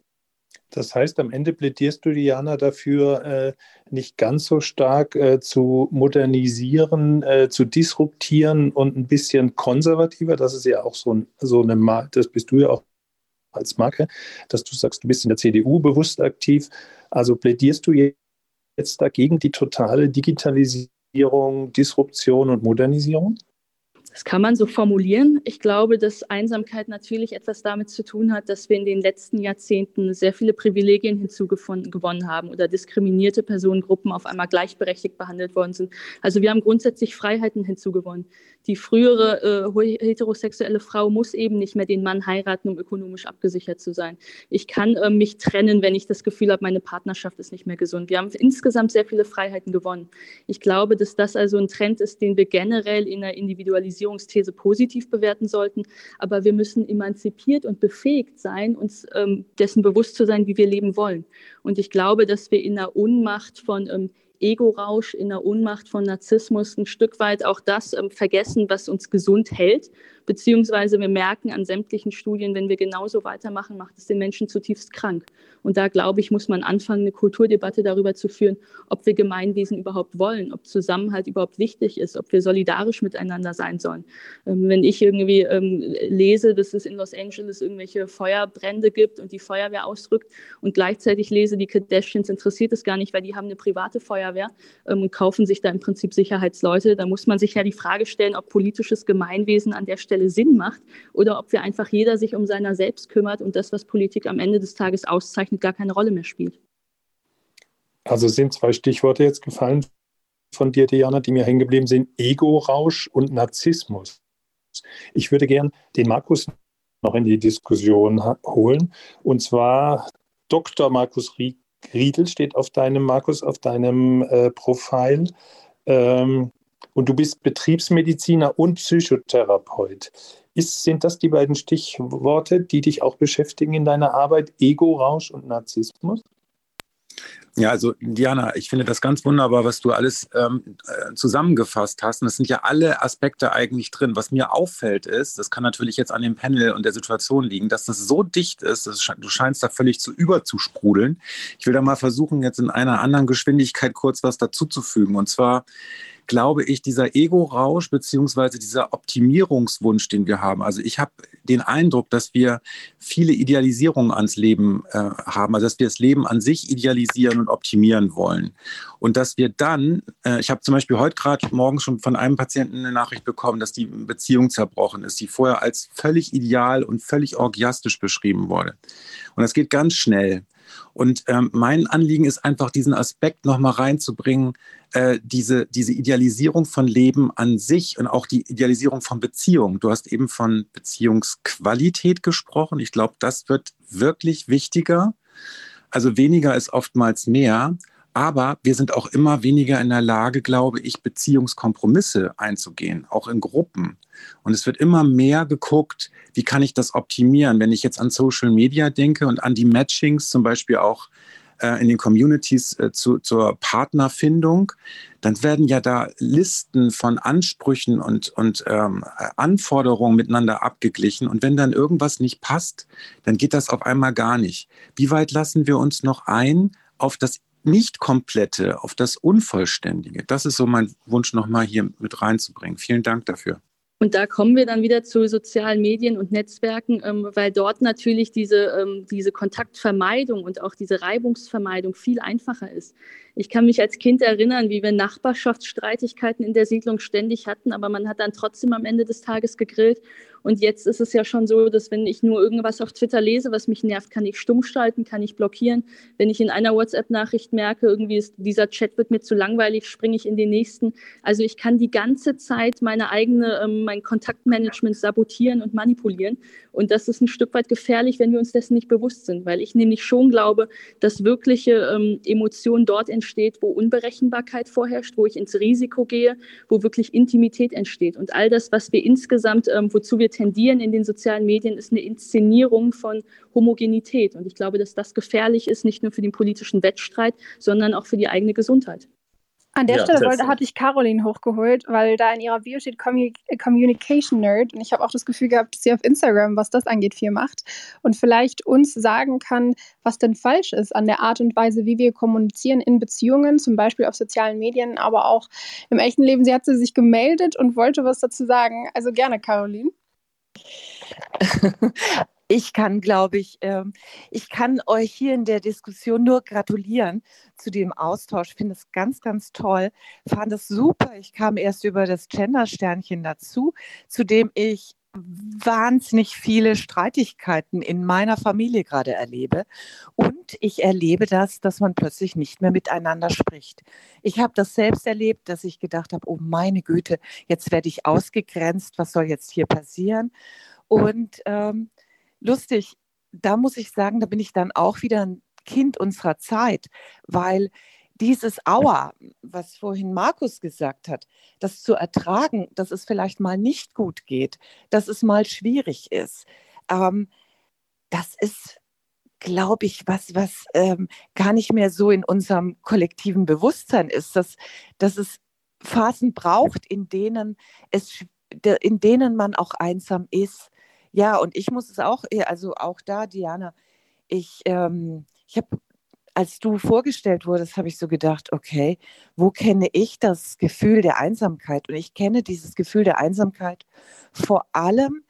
Das heißt, am Ende plädierst du, Diana, dafür, äh, nicht ganz so stark äh, zu modernisieren, äh, zu disruptieren und ein bisschen konservativer. Das ist ja auch so, so eine, Mar das bist du ja auch als Marke, dass du sagst, du bist in der CDU bewusst aktiv. Also plädierst du jetzt dagegen die totale Digitalisierung, Disruption und Modernisierung? Das kann man so formulieren. Ich glaube, dass Einsamkeit natürlich etwas damit zu tun hat, dass wir in den letzten Jahrzehnten sehr viele Privilegien hinzugewonnen haben oder diskriminierte Personengruppen auf einmal gleichberechtigt behandelt worden sind. Also wir haben grundsätzlich Freiheiten hinzugewonnen. Die frühere äh, heterosexuelle Frau muss eben nicht mehr den Mann heiraten, um ökonomisch abgesichert zu sein. Ich kann äh, mich trennen, wenn ich das Gefühl habe, meine Partnerschaft ist nicht mehr gesund. Wir haben insgesamt sehr viele Freiheiten gewonnen. Ich glaube, dass das also ein Trend ist, den wir generell in der Individualisierung Digitalisierungsthese positiv bewerten sollten. Aber wir müssen emanzipiert und befähigt sein, uns ähm, dessen bewusst zu sein, wie wir leben wollen. Und ich glaube, dass wir in der Unmacht von ähm, Ego-Rausch, in der Unmacht von Narzissmus ein Stück weit auch das ähm, vergessen, was uns gesund hält Beziehungsweise wir merken an sämtlichen Studien, wenn wir genauso weitermachen, macht es den Menschen zutiefst krank. Und da glaube ich, muss man anfangen, eine Kulturdebatte darüber zu führen, ob wir Gemeinwesen überhaupt wollen, ob Zusammenhalt überhaupt wichtig ist, ob wir solidarisch miteinander sein sollen. Ähm, wenn ich irgendwie ähm, lese, dass es in Los Angeles irgendwelche Feuerbrände gibt und die Feuerwehr ausrückt und gleichzeitig lese, die Kardashians interessiert es gar nicht, weil die haben eine private Feuerwehr ähm, und kaufen sich da im Prinzip Sicherheitsleute, da muss man sich ja die Frage stellen, ob politisches Gemeinwesen an der Stelle Stelle Sinn macht oder ob wir einfach jeder sich um seiner selbst kümmert und das, was Politik am Ende des Tages auszeichnet, gar keine Rolle mehr spielt. Also sind zwei Stichworte jetzt gefallen von dir, Diana, die mir hängen geblieben sind: Ego-Rausch und Narzissmus. Ich würde gern den Markus noch in die Diskussion holen. Und zwar Dr. Markus Riedel steht auf deinem, Markus, auf deinem äh, Profil. Ähm, und du bist Betriebsmediziner und Psychotherapeut. Ist, sind das die beiden Stichworte, die dich auch beschäftigen in deiner Arbeit, Ego-Rausch und Narzissmus? Ja, also Diana, ich finde das ganz wunderbar, was du alles ähm, äh, zusammengefasst hast. Und es sind ja alle Aspekte eigentlich drin. Was mir auffällt ist, das kann natürlich jetzt an dem Panel und der Situation liegen, dass das so dicht ist, dass du scheinst da völlig zu überzusprudeln. Ich will da mal versuchen, jetzt in einer anderen Geschwindigkeit kurz was dazuzufügen. Und zwar glaube ich, dieser Ego-Rausch beziehungsweise dieser Optimierungswunsch, den wir haben. Also ich habe den Eindruck, dass wir viele Idealisierungen ans Leben äh, haben, also dass wir das Leben an sich idealisieren und optimieren wollen. Und dass wir dann, äh, ich habe zum Beispiel heute gerade morgens schon von einem Patienten eine Nachricht bekommen, dass die Beziehung zerbrochen ist, die vorher als völlig ideal und völlig orgiastisch beschrieben wurde. Und das geht ganz schnell. Und ähm, mein Anliegen ist einfach, diesen Aspekt nochmal reinzubringen, äh, diese, diese Idealisierung von Leben an sich und auch die Idealisierung von Beziehungen. Du hast eben von Beziehungsqualität gesprochen. Ich glaube, das wird wirklich wichtiger. Also weniger ist oftmals mehr. Aber wir sind auch immer weniger in der Lage, glaube ich, Beziehungskompromisse einzugehen, auch in Gruppen. Und es wird immer mehr geguckt, wie kann ich das optimieren, wenn ich jetzt an Social Media denke und an die Matchings zum Beispiel auch äh, in den Communities äh, zu, zur Partnerfindung, dann werden ja da Listen von Ansprüchen und, und ähm, Anforderungen miteinander abgeglichen. Und wenn dann irgendwas nicht passt, dann geht das auf einmal gar nicht. Wie weit lassen wir uns noch ein auf das nicht komplette, auf das Unvollständige. Das ist so mein Wunsch, nochmal hier mit reinzubringen. Vielen Dank dafür. Und da kommen wir dann wieder zu sozialen Medien und Netzwerken, ähm, weil dort natürlich diese, ähm, diese Kontaktvermeidung und auch diese Reibungsvermeidung viel einfacher ist. Ich kann mich als Kind erinnern, wie wir Nachbarschaftsstreitigkeiten in der Siedlung ständig hatten, aber man hat dann trotzdem am Ende des Tages gegrillt. Und jetzt ist es ja schon so, dass wenn ich nur irgendwas auf Twitter lese, was mich nervt, kann ich stumm schalten, kann ich blockieren. Wenn ich in einer WhatsApp-Nachricht merke, irgendwie ist dieser Chat wird mir zu langweilig, springe ich in den nächsten. Also ich kann die ganze Zeit meine eigene, ähm, mein Kontaktmanagement sabotieren und manipulieren. Und das ist ein Stück weit gefährlich, wenn wir uns dessen nicht bewusst sind, weil ich nämlich schon glaube, dass wirkliche ähm, Emotion dort entsteht, wo Unberechenbarkeit vorherrscht, wo ich ins Risiko gehe, wo wirklich Intimität entsteht. Und all das, was wir insgesamt, ähm, wozu wir tendieren in den sozialen Medien, ist eine Inszenierung von Homogenität. Und ich glaube, dass das gefährlich ist, nicht nur für den politischen Wettstreit, sondern auch für die eigene Gesundheit. An der ja, Stelle wollte, hatte ich Caroline hochgeholt, weil da in ihrer Bio steht Communication Nerd und ich habe auch das Gefühl gehabt, dass sie auf Instagram, was das angeht, viel macht und vielleicht uns sagen kann, was denn falsch ist an der Art und Weise, wie wir kommunizieren in Beziehungen, zum Beispiel auf sozialen Medien, aber auch im echten Leben. Sie hat sich gemeldet und wollte was dazu sagen. Also gerne, Caroline. Ich kann, glaube ich, ähm, ich kann euch hier in der Diskussion nur gratulieren zu dem Austausch. Ich finde es ganz, ganz toll. Fand es super. Ich kam erst über das Gender-Sternchen dazu, zu dem ich wahnsinnig viele Streitigkeiten in meiner Familie gerade erlebe. Und ich erlebe das, dass man plötzlich nicht mehr miteinander spricht. Ich habe das selbst erlebt, dass ich gedacht habe, oh meine Güte, jetzt werde ich ausgegrenzt, was soll jetzt hier passieren? Und ähm, lustig, da muss ich sagen, da bin ich dann auch wieder ein Kind unserer Zeit, weil dieses Aua, was vorhin Markus gesagt hat, das zu ertragen, dass es vielleicht mal nicht gut geht, dass es mal schwierig ist, ähm, das ist, glaube ich, was, was ähm, gar nicht mehr so in unserem kollektiven Bewusstsein ist, dass, dass es Phasen braucht, in denen es in denen man auch einsam ist, ja, und ich muss es auch, äh, also auch da, Diana, ich, ähm, ich habe, als du vorgestellt wurdest, habe ich so gedacht, okay, wo kenne ich das Gefühl der Einsamkeit? Und ich kenne dieses Gefühl der Einsamkeit vor allem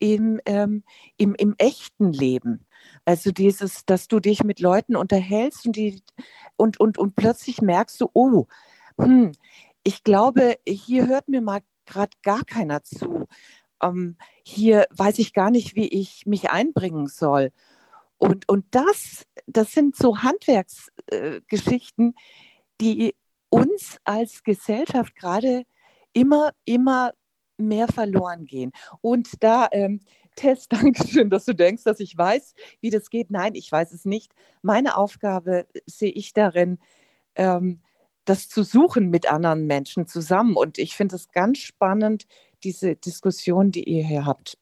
im, ähm, im, im echten Leben. Also dieses, dass du dich mit Leuten unterhältst und, die, und, und, und plötzlich merkst du, oh, hm, ich glaube, hier hört mir mal gerade gar keiner zu ähm, hier weiß ich gar nicht, wie ich mich einbringen soll. Und, und das, das sind so Handwerksgeschichten, äh, die uns als Gesellschaft gerade immer, immer mehr verloren gehen. Und da, ähm, Tess, danke schön, dass du denkst, dass ich weiß, wie das geht. Nein, ich weiß es nicht. Meine Aufgabe sehe ich darin, ähm, das zu suchen mit anderen Menschen zusammen. Und ich finde es ganz spannend, diese Diskussion, die ihr hier habt.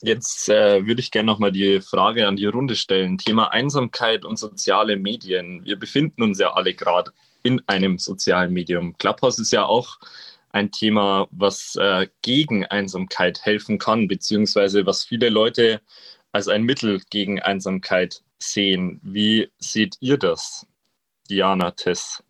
Jetzt äh, würde ich gerne nochmal die Frage an die Runde stellen. Thema Einsamkeit und soziale Medien. Wir befinden uns ja alle gerade in einem sozialen Medium. Clubhouse ist ja auch ein Thema, was äh, gegen Einsamkeit helfen kann, beziehungsweise was viele Leute als ein Mittel gegen Einsamkeit sehen. Wie seht ihr das, Diana Tess?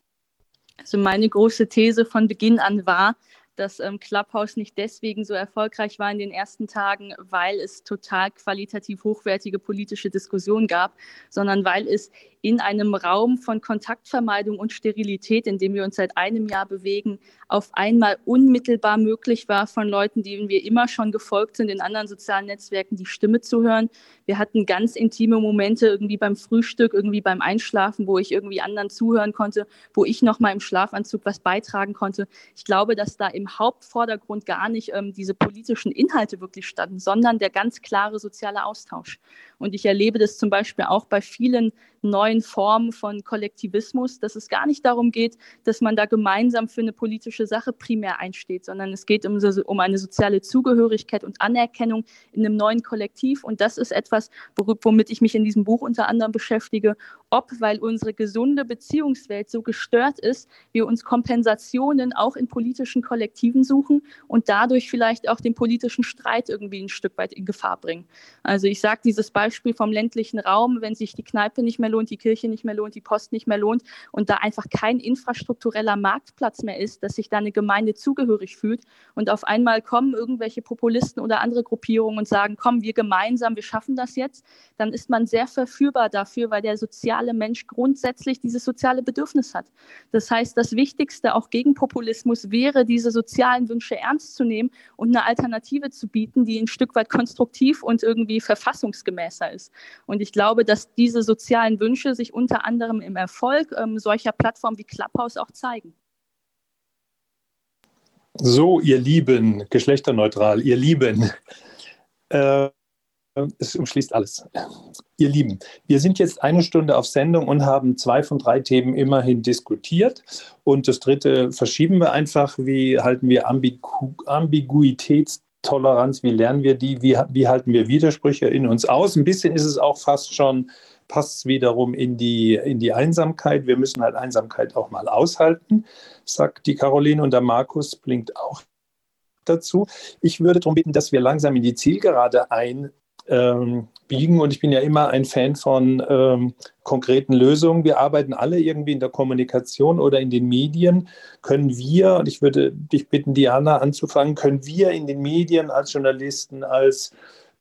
Also meine große These von Beginn an war, dass ähm, Clubhouse nicht deswegen so erfolgreich war in den ersten Tagen, weil es total qualitativ hochwertige politische Diskussionen gab, sondern weil es in einem Raum von Kontaktvermeidung und Sterilität, in dem wir uns seit einem Jahr bewegen, auf einmal unmittelbar möglich war, von Leuten, denen wir immer schon gefolgt sind, in anderen sozialen Netzwerken die Stimme zu hören. Wir hatten ganz intime Momente irgendwie beim Frühstück, irgendwie beim Einschlafen, wo ich irgendwie anderen zuhören konnte, wo ich noch mal im Schlafanzug was beitragen konnte. Ich glaube, dass da im Hauptvordergrund gar nicht ähm, diese politischen Inhalte wirklich standen, sondern der ganz klare soziale Austausch. Und ich erlebe das zum Beispiel auch bei vielen neuen Formen von Kollektivismus, dass es gar nicht darum geht, dass man da gemeinsam für eine politische Sache primär einsteht, sondern es geht um, um eine soziale Zugehörigkeit und Anerkennung in einem neuen Kollektiv. Und das ist etwas, womit ich mich in diesem Buch unter anderem beschäftige, ob, weil unsere gesunde Beziehungswelt so gestört ist, wir uns Kompensationen auch in politischen Kollektiven suchen und dadurch vielleicht auch den politischen Streit irgendwie ein Stück weit in Gefahr bringen. Also ich sage dieses Beispiel, vom ländlichen Raum, wenn sich die Kneipe nicht mehr lohnt, die Kirche nicht mehr lohnt, die Post nicht mehr lohnt und da einfach kein infrastruktureller Marktplatz mehr ist, dass sich da eine Gemeinde zugehörig fühlt und auf einmal kommen irgendwelche Populisten oder andere Gruppierungen und sagen, komm, wir gemeinsam, wir schaffen das jetzt, dann ist man sehr verführbar dafür, weil der soziale soziale Mensch grundsätzlich dieses soziale Bedürfnis hat. Das heißt, das Wichtigste auch gegen Populismus wäre, diese sozialen Wünsche ernst zu nehmen und eine Alternative zu bieten, die ein Stück weit konstruktiv und irgendwie verfassungsgemäßer ist. Und ich glaube, dass diese sozialen Wünsche sich unter anderem im Erfolg ähm, solcher Plattformen wie Clubhouse auch zeigen. So, ihr Lieben, geschlechterneutral, ihr Lieben, äh, es umschließt alles. Ihr Lieben, wir sind jetzt eine Stunde auf Sendung und haben zwei von drei Themen immerhin diskutiert. Und das dritte verschieben wir einfach. Wie halten wir Ambigu Ambiguitätstoleranz? Wie lernen wir die? Wie, wie halten wir Widersprüche in uns aus? Ein bisschen ist es auch fast schon passt es wiederum in die, in die Einsamkeit. Wir müssen halt Einsamkeit auch mal aushalten, sagt die Caroline und der Markus blinkt auch dazu. Ich würde darum bitten, dass wir langsam in die Zielgerade einbiegen. Ähm, und ich bin ja immer ein Fan von ähm, konkreten Lösungen. Wir arbeiten alle irgendwie in der Kommunikation oder in den Medien. Können wir, und ich würde dich bitten, Diana anzufangen, können wir in den Medien als Journalisten, als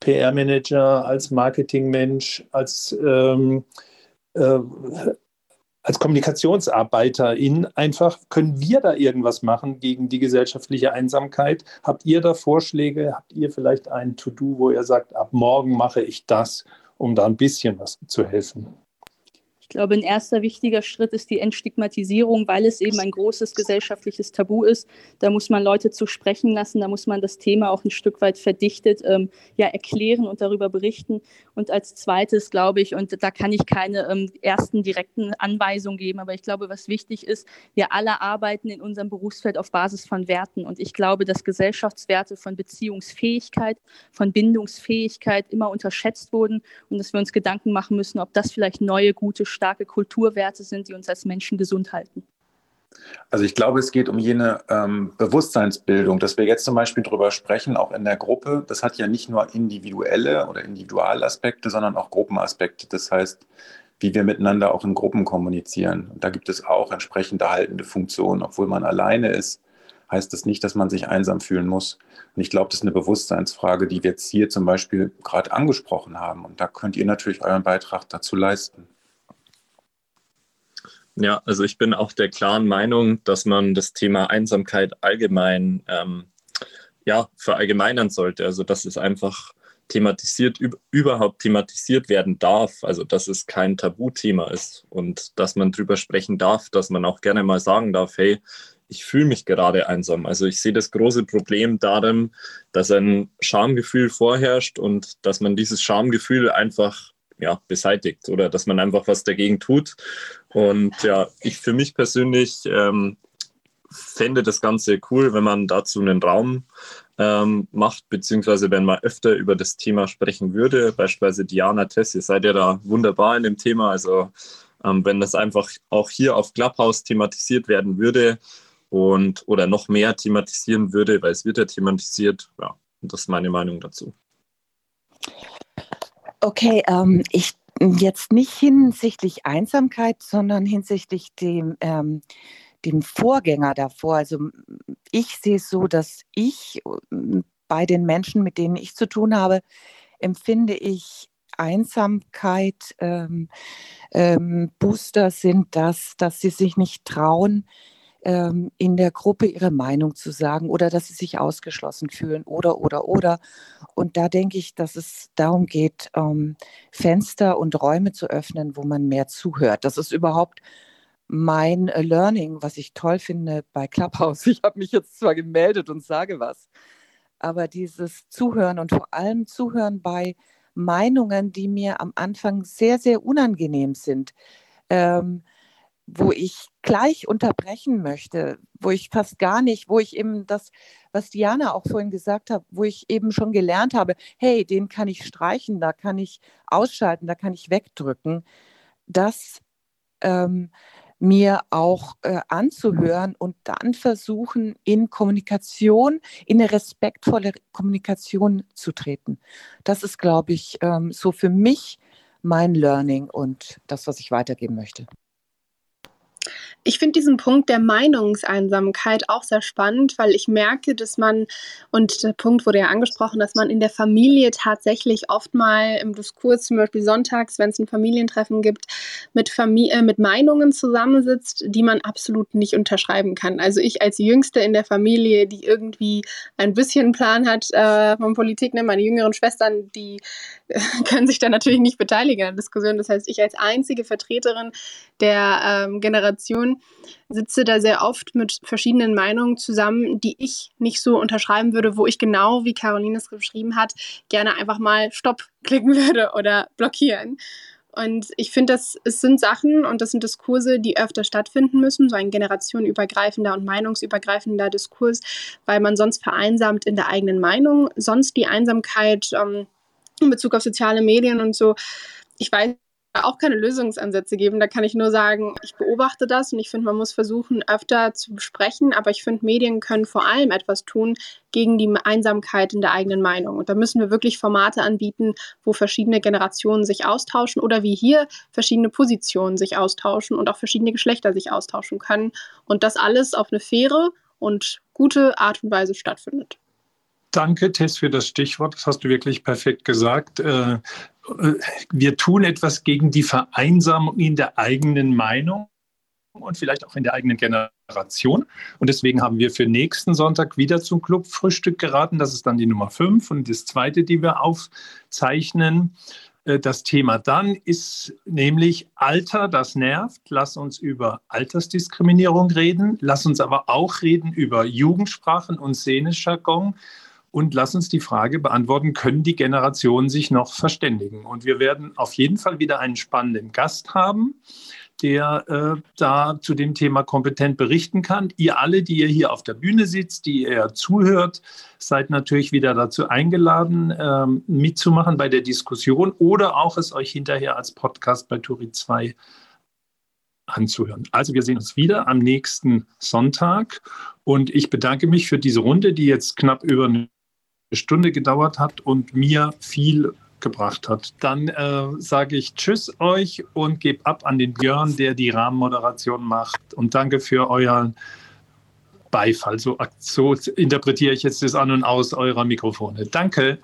PR-Manager, als Marketingmensch, als, ähm, äh, als Kommunikationsarbeiterin einfach, können wir da irgendwas machen gegen die gesellschaftliche Einsamkeit? Habt ihr da Vorschläge? Habt ihr vielleicht ein To-Do, wo ihr sagt, ab morgen mache ich das, um da ein bisschen was zu helfen? Glaube, ein erster wichtiger Schritt ist die Entstigmatisierung, weil es eben ein großes gesellschaftliches Tabu ist. Da muss man Leute zu sprechen lassen, da muss man das Thema auch ein Stück weit verdichtet ähm, ja, erklären und darüber berichten. Und als zweites glaube ich, und da kann ich keine ähm, ersten direkten Anweisungen geben, aber ich glaube, was wichtig ist, wir alle arbeiten in unserem Berufsfeld auf Basis von Werten. Und ich glaube, dass Gesellschaftswerte von Beziehungsfähigkeit, von Bindungsfähigkeit immer unterschätzt wurden und dass wir uns Gedanken machen müssen, ob das vielleicht neue, gute starke Kulturwerte sind, die uns als Menschen gesund halten. Also ich glaube, es geht um jene ähm, Bewusstseinsbildung, dass wir jetzt zum Beispiel darüber sprechen, auch in der Gruppe. Das hat ja nicht nur individuelle oder Individualaspekte, sondern auch Gruppenaspekte. Das heißt, wie wir miteinander auch in Gruppen kommunizieren. Und da gibt es auch entsprechende haltende Funktionen. Obwohl man alleine ist, heißt das nicht, dass man sich einsam fühlen muss. Und ich glaube, das ist eine Bewusstseinsfrage, die wir jetzt hier zum Beispiel gerade angesprochen haben. Und da könnt ihr natürlich euren Beitrag dazu leisten. Ja, also ich bin auch der klaren Meinung, dass man das Thema Einsamkeit allgemein ähm, ja, verallgemeinern sollte. Also dass es einfach thematisiert, überhaupt thematisiert werden darf. Also dass es kein Tabuthema ist und dass man drüber sprechen darf, dass man auch gerne mal sagen darf, hey, ich fühle mich gerade einsam. Also ich sehe das große Problem darin, dass ein Schamgefühl vorherrscht und dass man dieses Schamgefühl einfach ja, beseitigt oder dass man einfach was dagegen tut. Und ja, ich für mich persönlich ähm, fände das Ganze cool, wenn man dazu einen Raum ähm, macht, beziehungsweise wenn man öfter über das Thema sprechen würde. Beispielsweise Diana Tess, ihr seid ja da wunderbar in dem Thema. Also ähm, wenn das einfach auch hier auf Clubhouse thematisiert werden würde und oder noch mehr thematisieren würde, weil es wird ja thematisiert, ja, das ist meine Meinung dazu. Okay, ähm, ich jetzt nicht hinsichtlich Einsamkeit, sondern hinsichtlich dem, ähm, dem Vorgänger davor. Also ich sehe es so, dass ich bei den Menschen, mit denen ich zu tun habe, empfinde ich Einsamkeit, ähm, ähm, Booster sind das, dass sie sich nicht trauen, ähm, in der Gruppe ihre Meinung zu sagen oder dass sie sich ausgeschlossen fühlen oder, oder, oder. Und da denke ich, dass es darum geht, ähm, Fenster und Räume zu öffnen, wo man mehr zuhört. Das ist überhaupt mein äh, Learning, was ich toll finde bei Clubhouse. Ich habe mich jetzt zwar gemeldet und sage was, aber dieses Zuhören und vor allem Zuhören bei Meinungen, die mir am Anfang sehr, sehr unangenehm sind. Ähm, wo ich gleich unterbrechen möchte, wo ich fast gar nicht, wo ich eben das, was Diana auch vorhin gesagt hat, wo ich eben schon gelernt habe, hey, den kann ich streichen, da kann ich ausschalten, da kann ich wegdrücken, das ähm, mir auch äh, anzuhören und dann versuchen, in Kommunikation, in eine respektvolle Kommunikation zu treten. Das ist, glaube ich, ähm, so für mich mein Learning und das, was ich weitergeben möchte. Ich finde diesen Punkt der Meinungseinsamkeit auch sehr spannend, weil ich merke, dass man, und der Punkt wurde ja angesprochen, dass man in der Familie tatsächlich oft mal im Diskurs, zum Beispiel sonntags, wenn es ein Familientreffen gibt, mit, Famili äh, mit Meinungen zusammensitzt, die man absolut nicht unterschreiben kann. Also ich als Jüngste in der Familie, die irgendwie ein bisschen Plan hat äh, von Politik, ne, meine jüngeren Schwestern, die können sich da natürlich nicht beteiligen an der Diskussion. Das heißt, ich als einzige Vertreterin der ähm, Generation sitze da sehr oft mit verschiedenen Meinungen zusammen, die ich nicht so unterschreiben würde, wo ich genau, wie Caroline es geschrieben hat, gerne einfach mal Stopp klicken würde oder blockieren. Und ich finde, das es sind Sachen und das sind Diskurse, die öfter stattfinden müssen, so ein generationenübergreifender und meinungsübergreifender Diskurs, weil man sonst vereinsamt in der eigenen Meinung. Sonst die Einsamkeit ähm, in Bezug auf soziale Medien und so. Ich weiß auch keine Lösungsansätze geben. Da kann ich nur sagen, ich beobachte das und ich finde, man muss versuchen, öfter zu besprechen. Aber ich finde, Medien können vor allem etwas tun gegen die Einsamkeit in der eigenen Meinung. Und da müssen wir wirklich Formate anbieten, wo verschiedene Generationen sich austauschen oder wie hier verschiedene Positionen sich austauschen und auch verschiedene Geschlechter sich austauschen können. Und das alles auf eine faire und gute Art und Weise stattfindet. Danke, Tess, für das Stichwort. Das hast du wirklich perfekt gesagt. Äh, äh, wir tun etwas gegen die Vereinsamung in der eigenen Meinung und vielleicht auch in der eigenen Generation. Und deswegen haben wir für nächsten Sonntag wieder zum Clubfrühstück geraten. Das ist dann die Nummer 5 und das zweite, die wir aufzeichnen. Äh, das Thema dann ist nämlich Alter, das nervt. Lass uns über Altersdiskriminierung reden. Lass uns aber auch reden über Jugendsprachen und Szenejargon. Und lass uns die Frage beantworten, können die Generationen sich noch verständigen? Und wir werden auf jeden Fall wieder einen spannenden Gast haben, der äh, da zu dem Thema kompetent berichten kann. Ihr alle, die ihr hier auf der Bühne sitzt, die ihr zuhört, seid natürlich wieder dazu eingeladen, äh, mitzumachen bei der Diskussion oder auch es euch hinterher als Podcast bei Turi 2 anzuhören. Also wir sehen uns wieder am nächsten Sonntag und ich bedanke mich für diese Runde, die jetzt knapp über eine Stunde gedauert hat und mir viel gebracht hat. Dann äh, sage ich Tschüss euch und gebe ab an den Björn, der die Rahmenmoderation macht. Und danke für euren Beifall. So, so interpretiere ich jetzt das An und Aus eurer Mikrofone. Danke.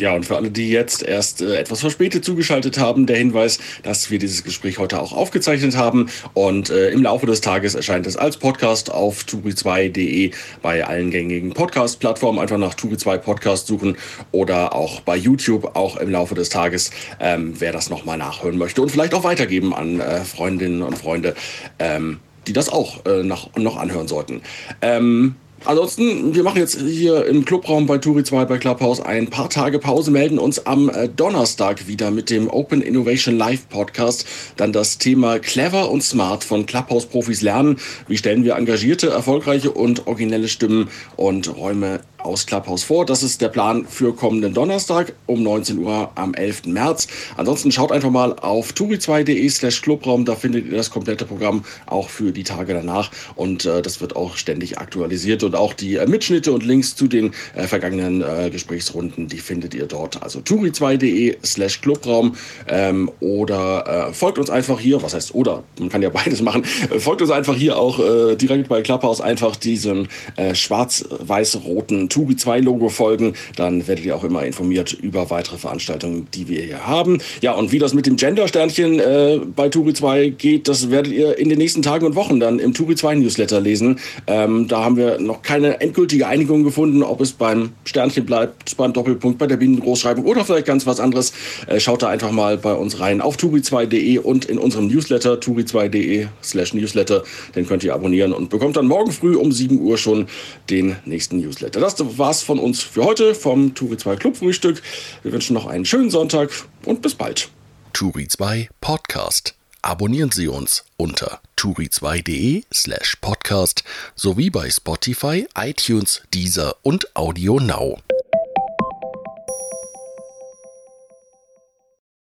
Ja, und für alle, die jetzt erst äh, etwas verspätet zugeschaltet haben, der Hinweis, dass wir dieses Gespräch heute auch aufgezeichnet haben und äh, im Laufe des Tages erscheint es als Podcast auf turi2.de bei allen gängigen Podcast-Plattformen. Einfach nach Turi2 Podcast suchen oder auch bei YouTube auch im Laufe des Tages, ähm, wer das nochmal nachhören möchte und vielleicht auch weitergeben an äh, Freundinnen und Freunde, ähm, die das auch äh, noch, noch anhören sollten. Ähm, Ansonsten, wir machen jetzt hier im Clubraum bei Turi 2 bei Clubhouse ein paar Tage Pause, melden uns am äh, Donnerstag wieder mit dem Open Innovation Live Podcast. Dann das Thema Clever und Smart von Clubhouse-Profis lernen. Wie stellen wir engagierte, erfolgreiche und originelle Stimmen und Räume aus Clubhouse vor. Das ist der Plan für kommenden Donnerstag um 19 Uhr am 11. März. Ansonsten schaut einfach mal auf turi2.de slash Clubraum. Da findet ihr das komplette Programm auch für die Tage danach. Und äh, das wird auch ständig aktualisiert. Und auch die äh, Mitschnitte und Links zu den äh, vergangenen äh, Gesprächsrunden, die findet ihr dort. Also turi2.de slash Clubraum ähm, oder äh, folgt uns einfach hier. Was heißt oder? Man kann ja beides machen. folgt uns einfach hier auch äh, direkt bei Clubhouse einfach diesem schwarz-weiß-roten Tubi 2 Logo folgen, dann werdet ihr auch immer informiert über weitere Veranstaltungen, die wir hier haben. Ja, und wie das mit dem Gender-Sternchen äh, bei Turi 2 geht, das werdet ihr in den nächsten Tagen und Wochen dann im Turi 2 Newsletter lesen. Ähm, da haben wir noch keine endgültige Einigung gefunden, ob es beim Sternchen bleibt, beim Doppelpunkt, bei der Binnengroßschreibung oder vielleicht ganz was anderes. Äh, schaut da einfach mal bei uns rein auf turi2.de und in unserem Newsletter turi2.de slash Newsletter. Den könnt ihr abonnieren und bekommt dann morgen früh um 7 Uhr schon den nächsten Newsletter. Das war's von uns für heute vom Turi 2 Club Frühstück. Wir wünschen noch einen schönen Sonntag und bis bald. Turi 2 Podcast. Abonnieren Sie uns unter turi2.de slash podcast sowie bei Spotify, iTunes, Deezer und Audio Now.